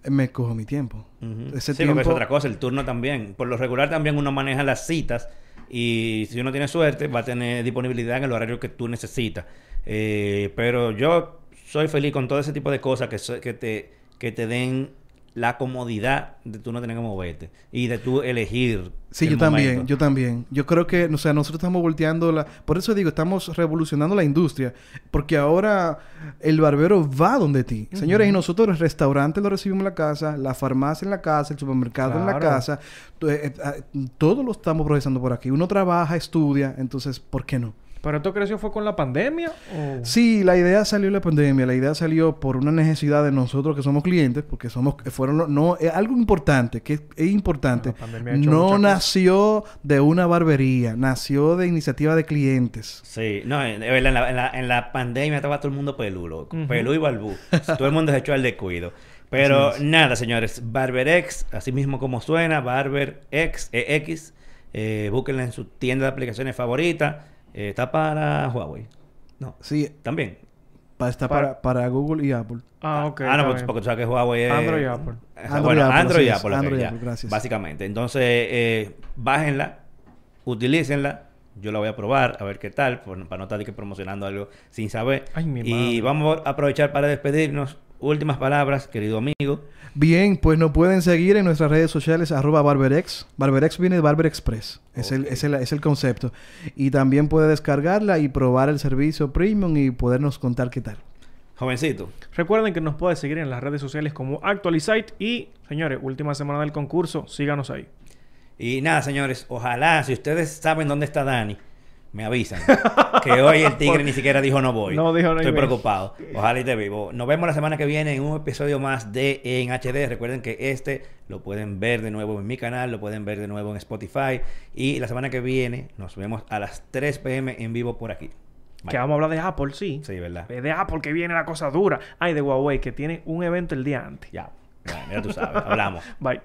me cojo mi tiempo. Ese sí, porque es tiempo- otra cosa, el turno también. Por lo regular también uno maneja las citas y si uno tiene suerte va a tener disponibilidad en el horario que tú necesitas. Eh, pero yo soy feliz con todo ese tipo de cosas que, so- que, te, que te den la comodidad de tú no tener que moverte y de tú elegir. Sí, el yo también, yo también. Yo creo que, o sea, nosotros estamos volteando la... Por eso digo, estamos revolucionando la industria. Porque ahora el barbero va donde ti. Señores, y nosotros el restaurante lo recibimos en la casa, la farmacia en la casa, el supermercado en la casa. Eh, eh, todo lo estamos procesando por aquí. Uno trabaja, estudia, entonces, ¿por qué no? ¿Pero esto creció fue con la pandemia? O... Sí, la idea salió en la pandemia. La idea salió por una necesidad de nosotros que somos clientes, porque somos, fueron, no, es algo importante, que es, es importante. La pandemia ha hecho No nació de una barbería, nació de iniciativa de clientes. Sí, no, en, en la, en, la, en la pandemia estaba todo el mundo pelú, loco. Ujú. Pelú y balbú. [LAUGHS] todo el mundo se echó al descuido. Pero nada, señores. BarberX, así mismo como suena, BarberX, EX. Eh, búsquenla en su tienda de aplicaciones favorita. Eh, está para Huawei. No, Sí, también. pa- está Para- para, Google y Apple. Ah, ok. ah, no, porque, tú sabes que Huawei es... Android y Apple. Android bueno, y Apple, Android y. Apple. Android y ya. Gracias. Básicamente. Entonces, eh, bájenla, utilícenla. Yo la voy a probar, a ver qué tal, por- para no estar que promocionando algo sin saber. Ay, mi y madre. vamos a aprovechar para despedirnos. Últimas palabras, querido amigo. Bien, pues nos pueden seguir en nuestras redes sociales, arroba BarberX. BarberX viene de Barber Express. Es, el, es, el, es el concepto. Y también puede descargarla y probar el servicio premium y podernos contar qué tal. Jovencito. Recuerden que nos pueden seguir en las redes sociales como Actualizite y, señores, última semana del concurso, síganos ahí. Y nada, señores, ojalá, si ustedes saben dónde está Dani, me avisan. [LAUGHS] que hoy el tigre ni siquiera dijo no voy. No dijo no Estoy preocupado. Ojalá y te vivo. Nos vemos la semana que viene en un episodio más de En HD. Recuerden que este lo pueden ver de nuevo en mi canal, lo pueden ver de nuevo en Spotify. Y la semana que viene nos vemos a las 3 pm en vivo por aquí. Bye. Que vamos a hablar de Apple, sí. Sí, ¿verdad? De Apple que viene la cosa dura. Ay, de Huawei, que tiene un evento el día antes. Ya. Ya, ya tú sabes. Hablamos. [LAUGHS] Bye.